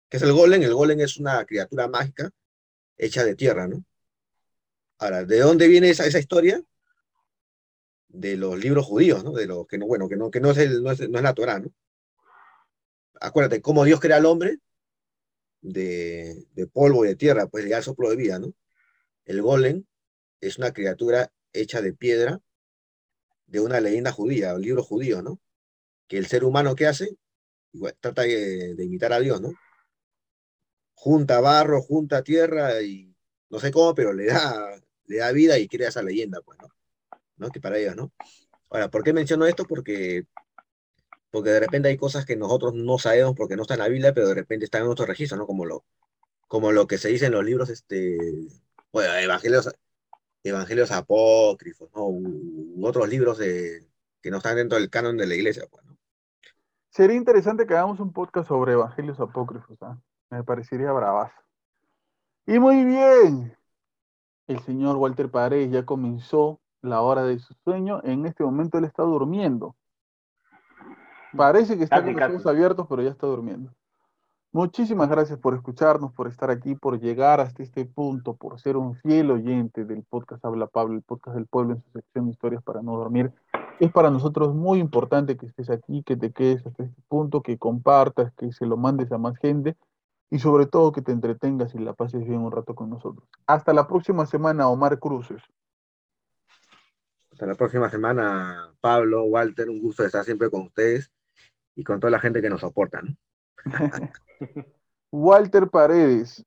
¿Qué es el golem? El golem es una criatura mágica hecha de tierra, ¿no? Ahora, ¿de dónde viene esa, esa historia? De los libros judíos, ¿no? De los que no, bueno, que no, que no es el, no es, no es la Torá, ¿no? Acuérdate, cómo Dios crea al hombre de, polvo y de tierra, pues le da soplo de vida, ¿no? El golem es una criatura hecha de piedra de una leyenda judía, un libro judío, ¿no? Que el ser humano que hace, trata de, de imitar a Dios, ¿no? Junta barro, junta tierra y no sé cómo, pero le da, le da vida y crea esa leyenda, pues, ¿no? ¿No? Que para ellos, ¿no? Ahora, ¿por qué menciono esto? Porque, porque de repente hay cosas que nosotros no sabemos porque no está en la Biblia, pero de repente están en nuestro registro, ¿no? Como lo, como lo que se dice en los libros, este, bueno, evangelios, evangelios apócrifos, ¿no? U, otros libros que no están dentro del canon de la iglesia, pues. Sería interesante que hagamos un podcast sobre evangelios apócrifos, ¿ah? Me parecería bravazo. Y muy bien. El señor Walter Paredes ya comenzó la hora de su sueño. En este momento él está durmiendo. Parece que está Casi, con los ojos abiertos, pero ya está durmiendo. Muchísimas gracias por escucharnos, por estar aquí, por llegar hasta este punto, por ser un fiel oyente del podcast Habla Pablo, el podcast del pueblo en su sección Historias para no dormir. Es para nosotros muy importante que estés aquí, que te quedes hasta este punto, que compartas, que se lo mandes a más gente y sobre todo que te entretengas y la pases bien un rato con nosotros. Hasta la próxima semana, Omar Cruces. Hasta la próxima semana, Pablo, Walter, un gusto de estar siempre con ustedes y con toda la gente que nos soporta, ¿no? Walter Paredes,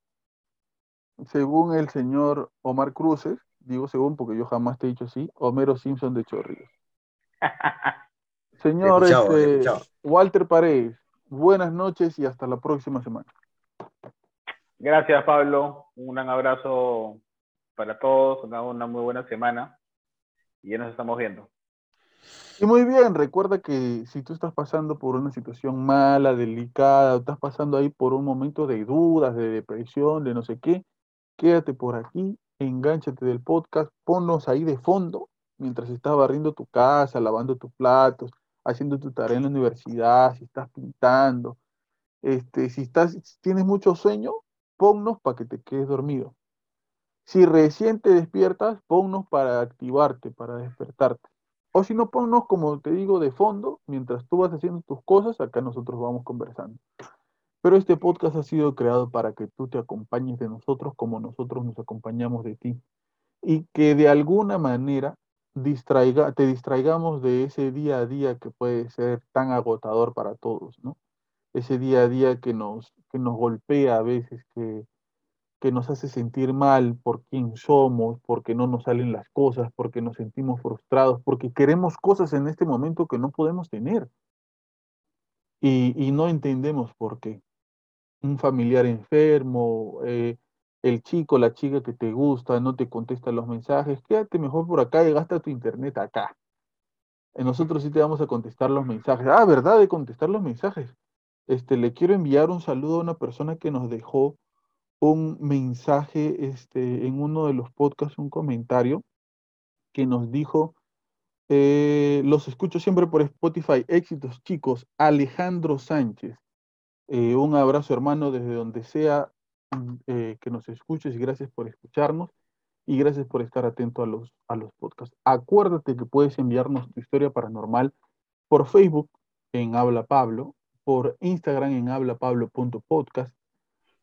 según el señor Omar Cruces, digo según porque yo jamás te he dicho así, Homero Simpson de Chorrillos. Señor este. Walter Paredes, buenas noches y hasta la próxima semana. Gracias, Pablo. Un gran abrazo para todos. Una, una muy buena semana. Y ya nos estamos viendo. Y muy bien, recuerda que si tú estás pasando por una situación mala, delicada, estás pasando ahí por un momento de dudas, de depresión, de no sé qué, quédate por aquí, engánchate del podcast, ponnos ahí de fondo mientras estás barriendo tu casa, lavando tus platos, haciendo tu tarea en la universidad, si estás pintando, este, si estás, si tienes mucho sueño, ponnos para que te quedes dormido. Si recién te despiertas, ponnos para activarte, para despertarte. O si no, ponnos, como te digo, de fondo, mientras tú vas haciendo tus cosas, acá nosotros vamos conversando. Pero este podcast ha sido creado para que tú te acompañes de nosotros como nosotros nos acompañamos de ti. Y que de alguna manera distraiga, te distraigamos de ese día a día que puede ser tan agotador para todos, ¿no? Ese día a día que nos, que nos golpea a veces, que, que nos hace sentir mal por quién somos, porque no nos salen las cosas, porque nos sentimos frustrados, porque queremos cosas en este momento que no podemos tener. Y, y no entendemos por qué. Un familiar enfermo, eh, el chico, la chica que te gusta, no te contesta los mensajes, quédate mejor por acá y gasta tu internet acá. Eh, Nosotros sí te vamos a contestar los mensajes. Ah, ¿verdad? De contestar los mensajes. Este, le quiero enviar un saludo a una persona que nos dejó un mensaje este, en uno de los podcasts, un comentario que nos dijo, eh, los escucho siempre por Spotify, éxitos chicos, Alejandro Sánchez. Eh, un abrazo hermano desde donde sea mm, eh, que nos escuches y gracias por escucharnos y gracias por estar atento a los, a los podcasts. Acuérdate que puedes enviarnos tu historia paranormal por Facebook en Habla Pablo, por Instagram en hablapablo.podcast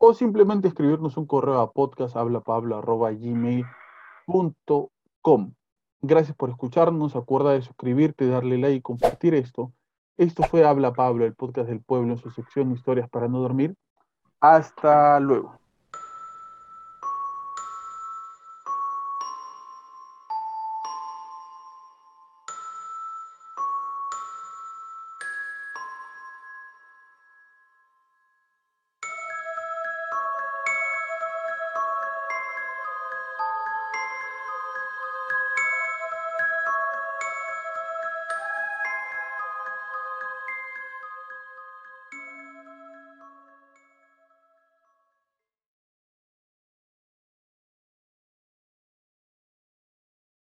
o simplemente escribirnos un correo a podcasthablapablo.gmail.com. Gracias por escucharnos. Acuerda de suscribirte, darle like y compartir esto. Esto fue Habla Pablo, el podcast del pueblo en su sección Historias para no dormir. Hasta luego.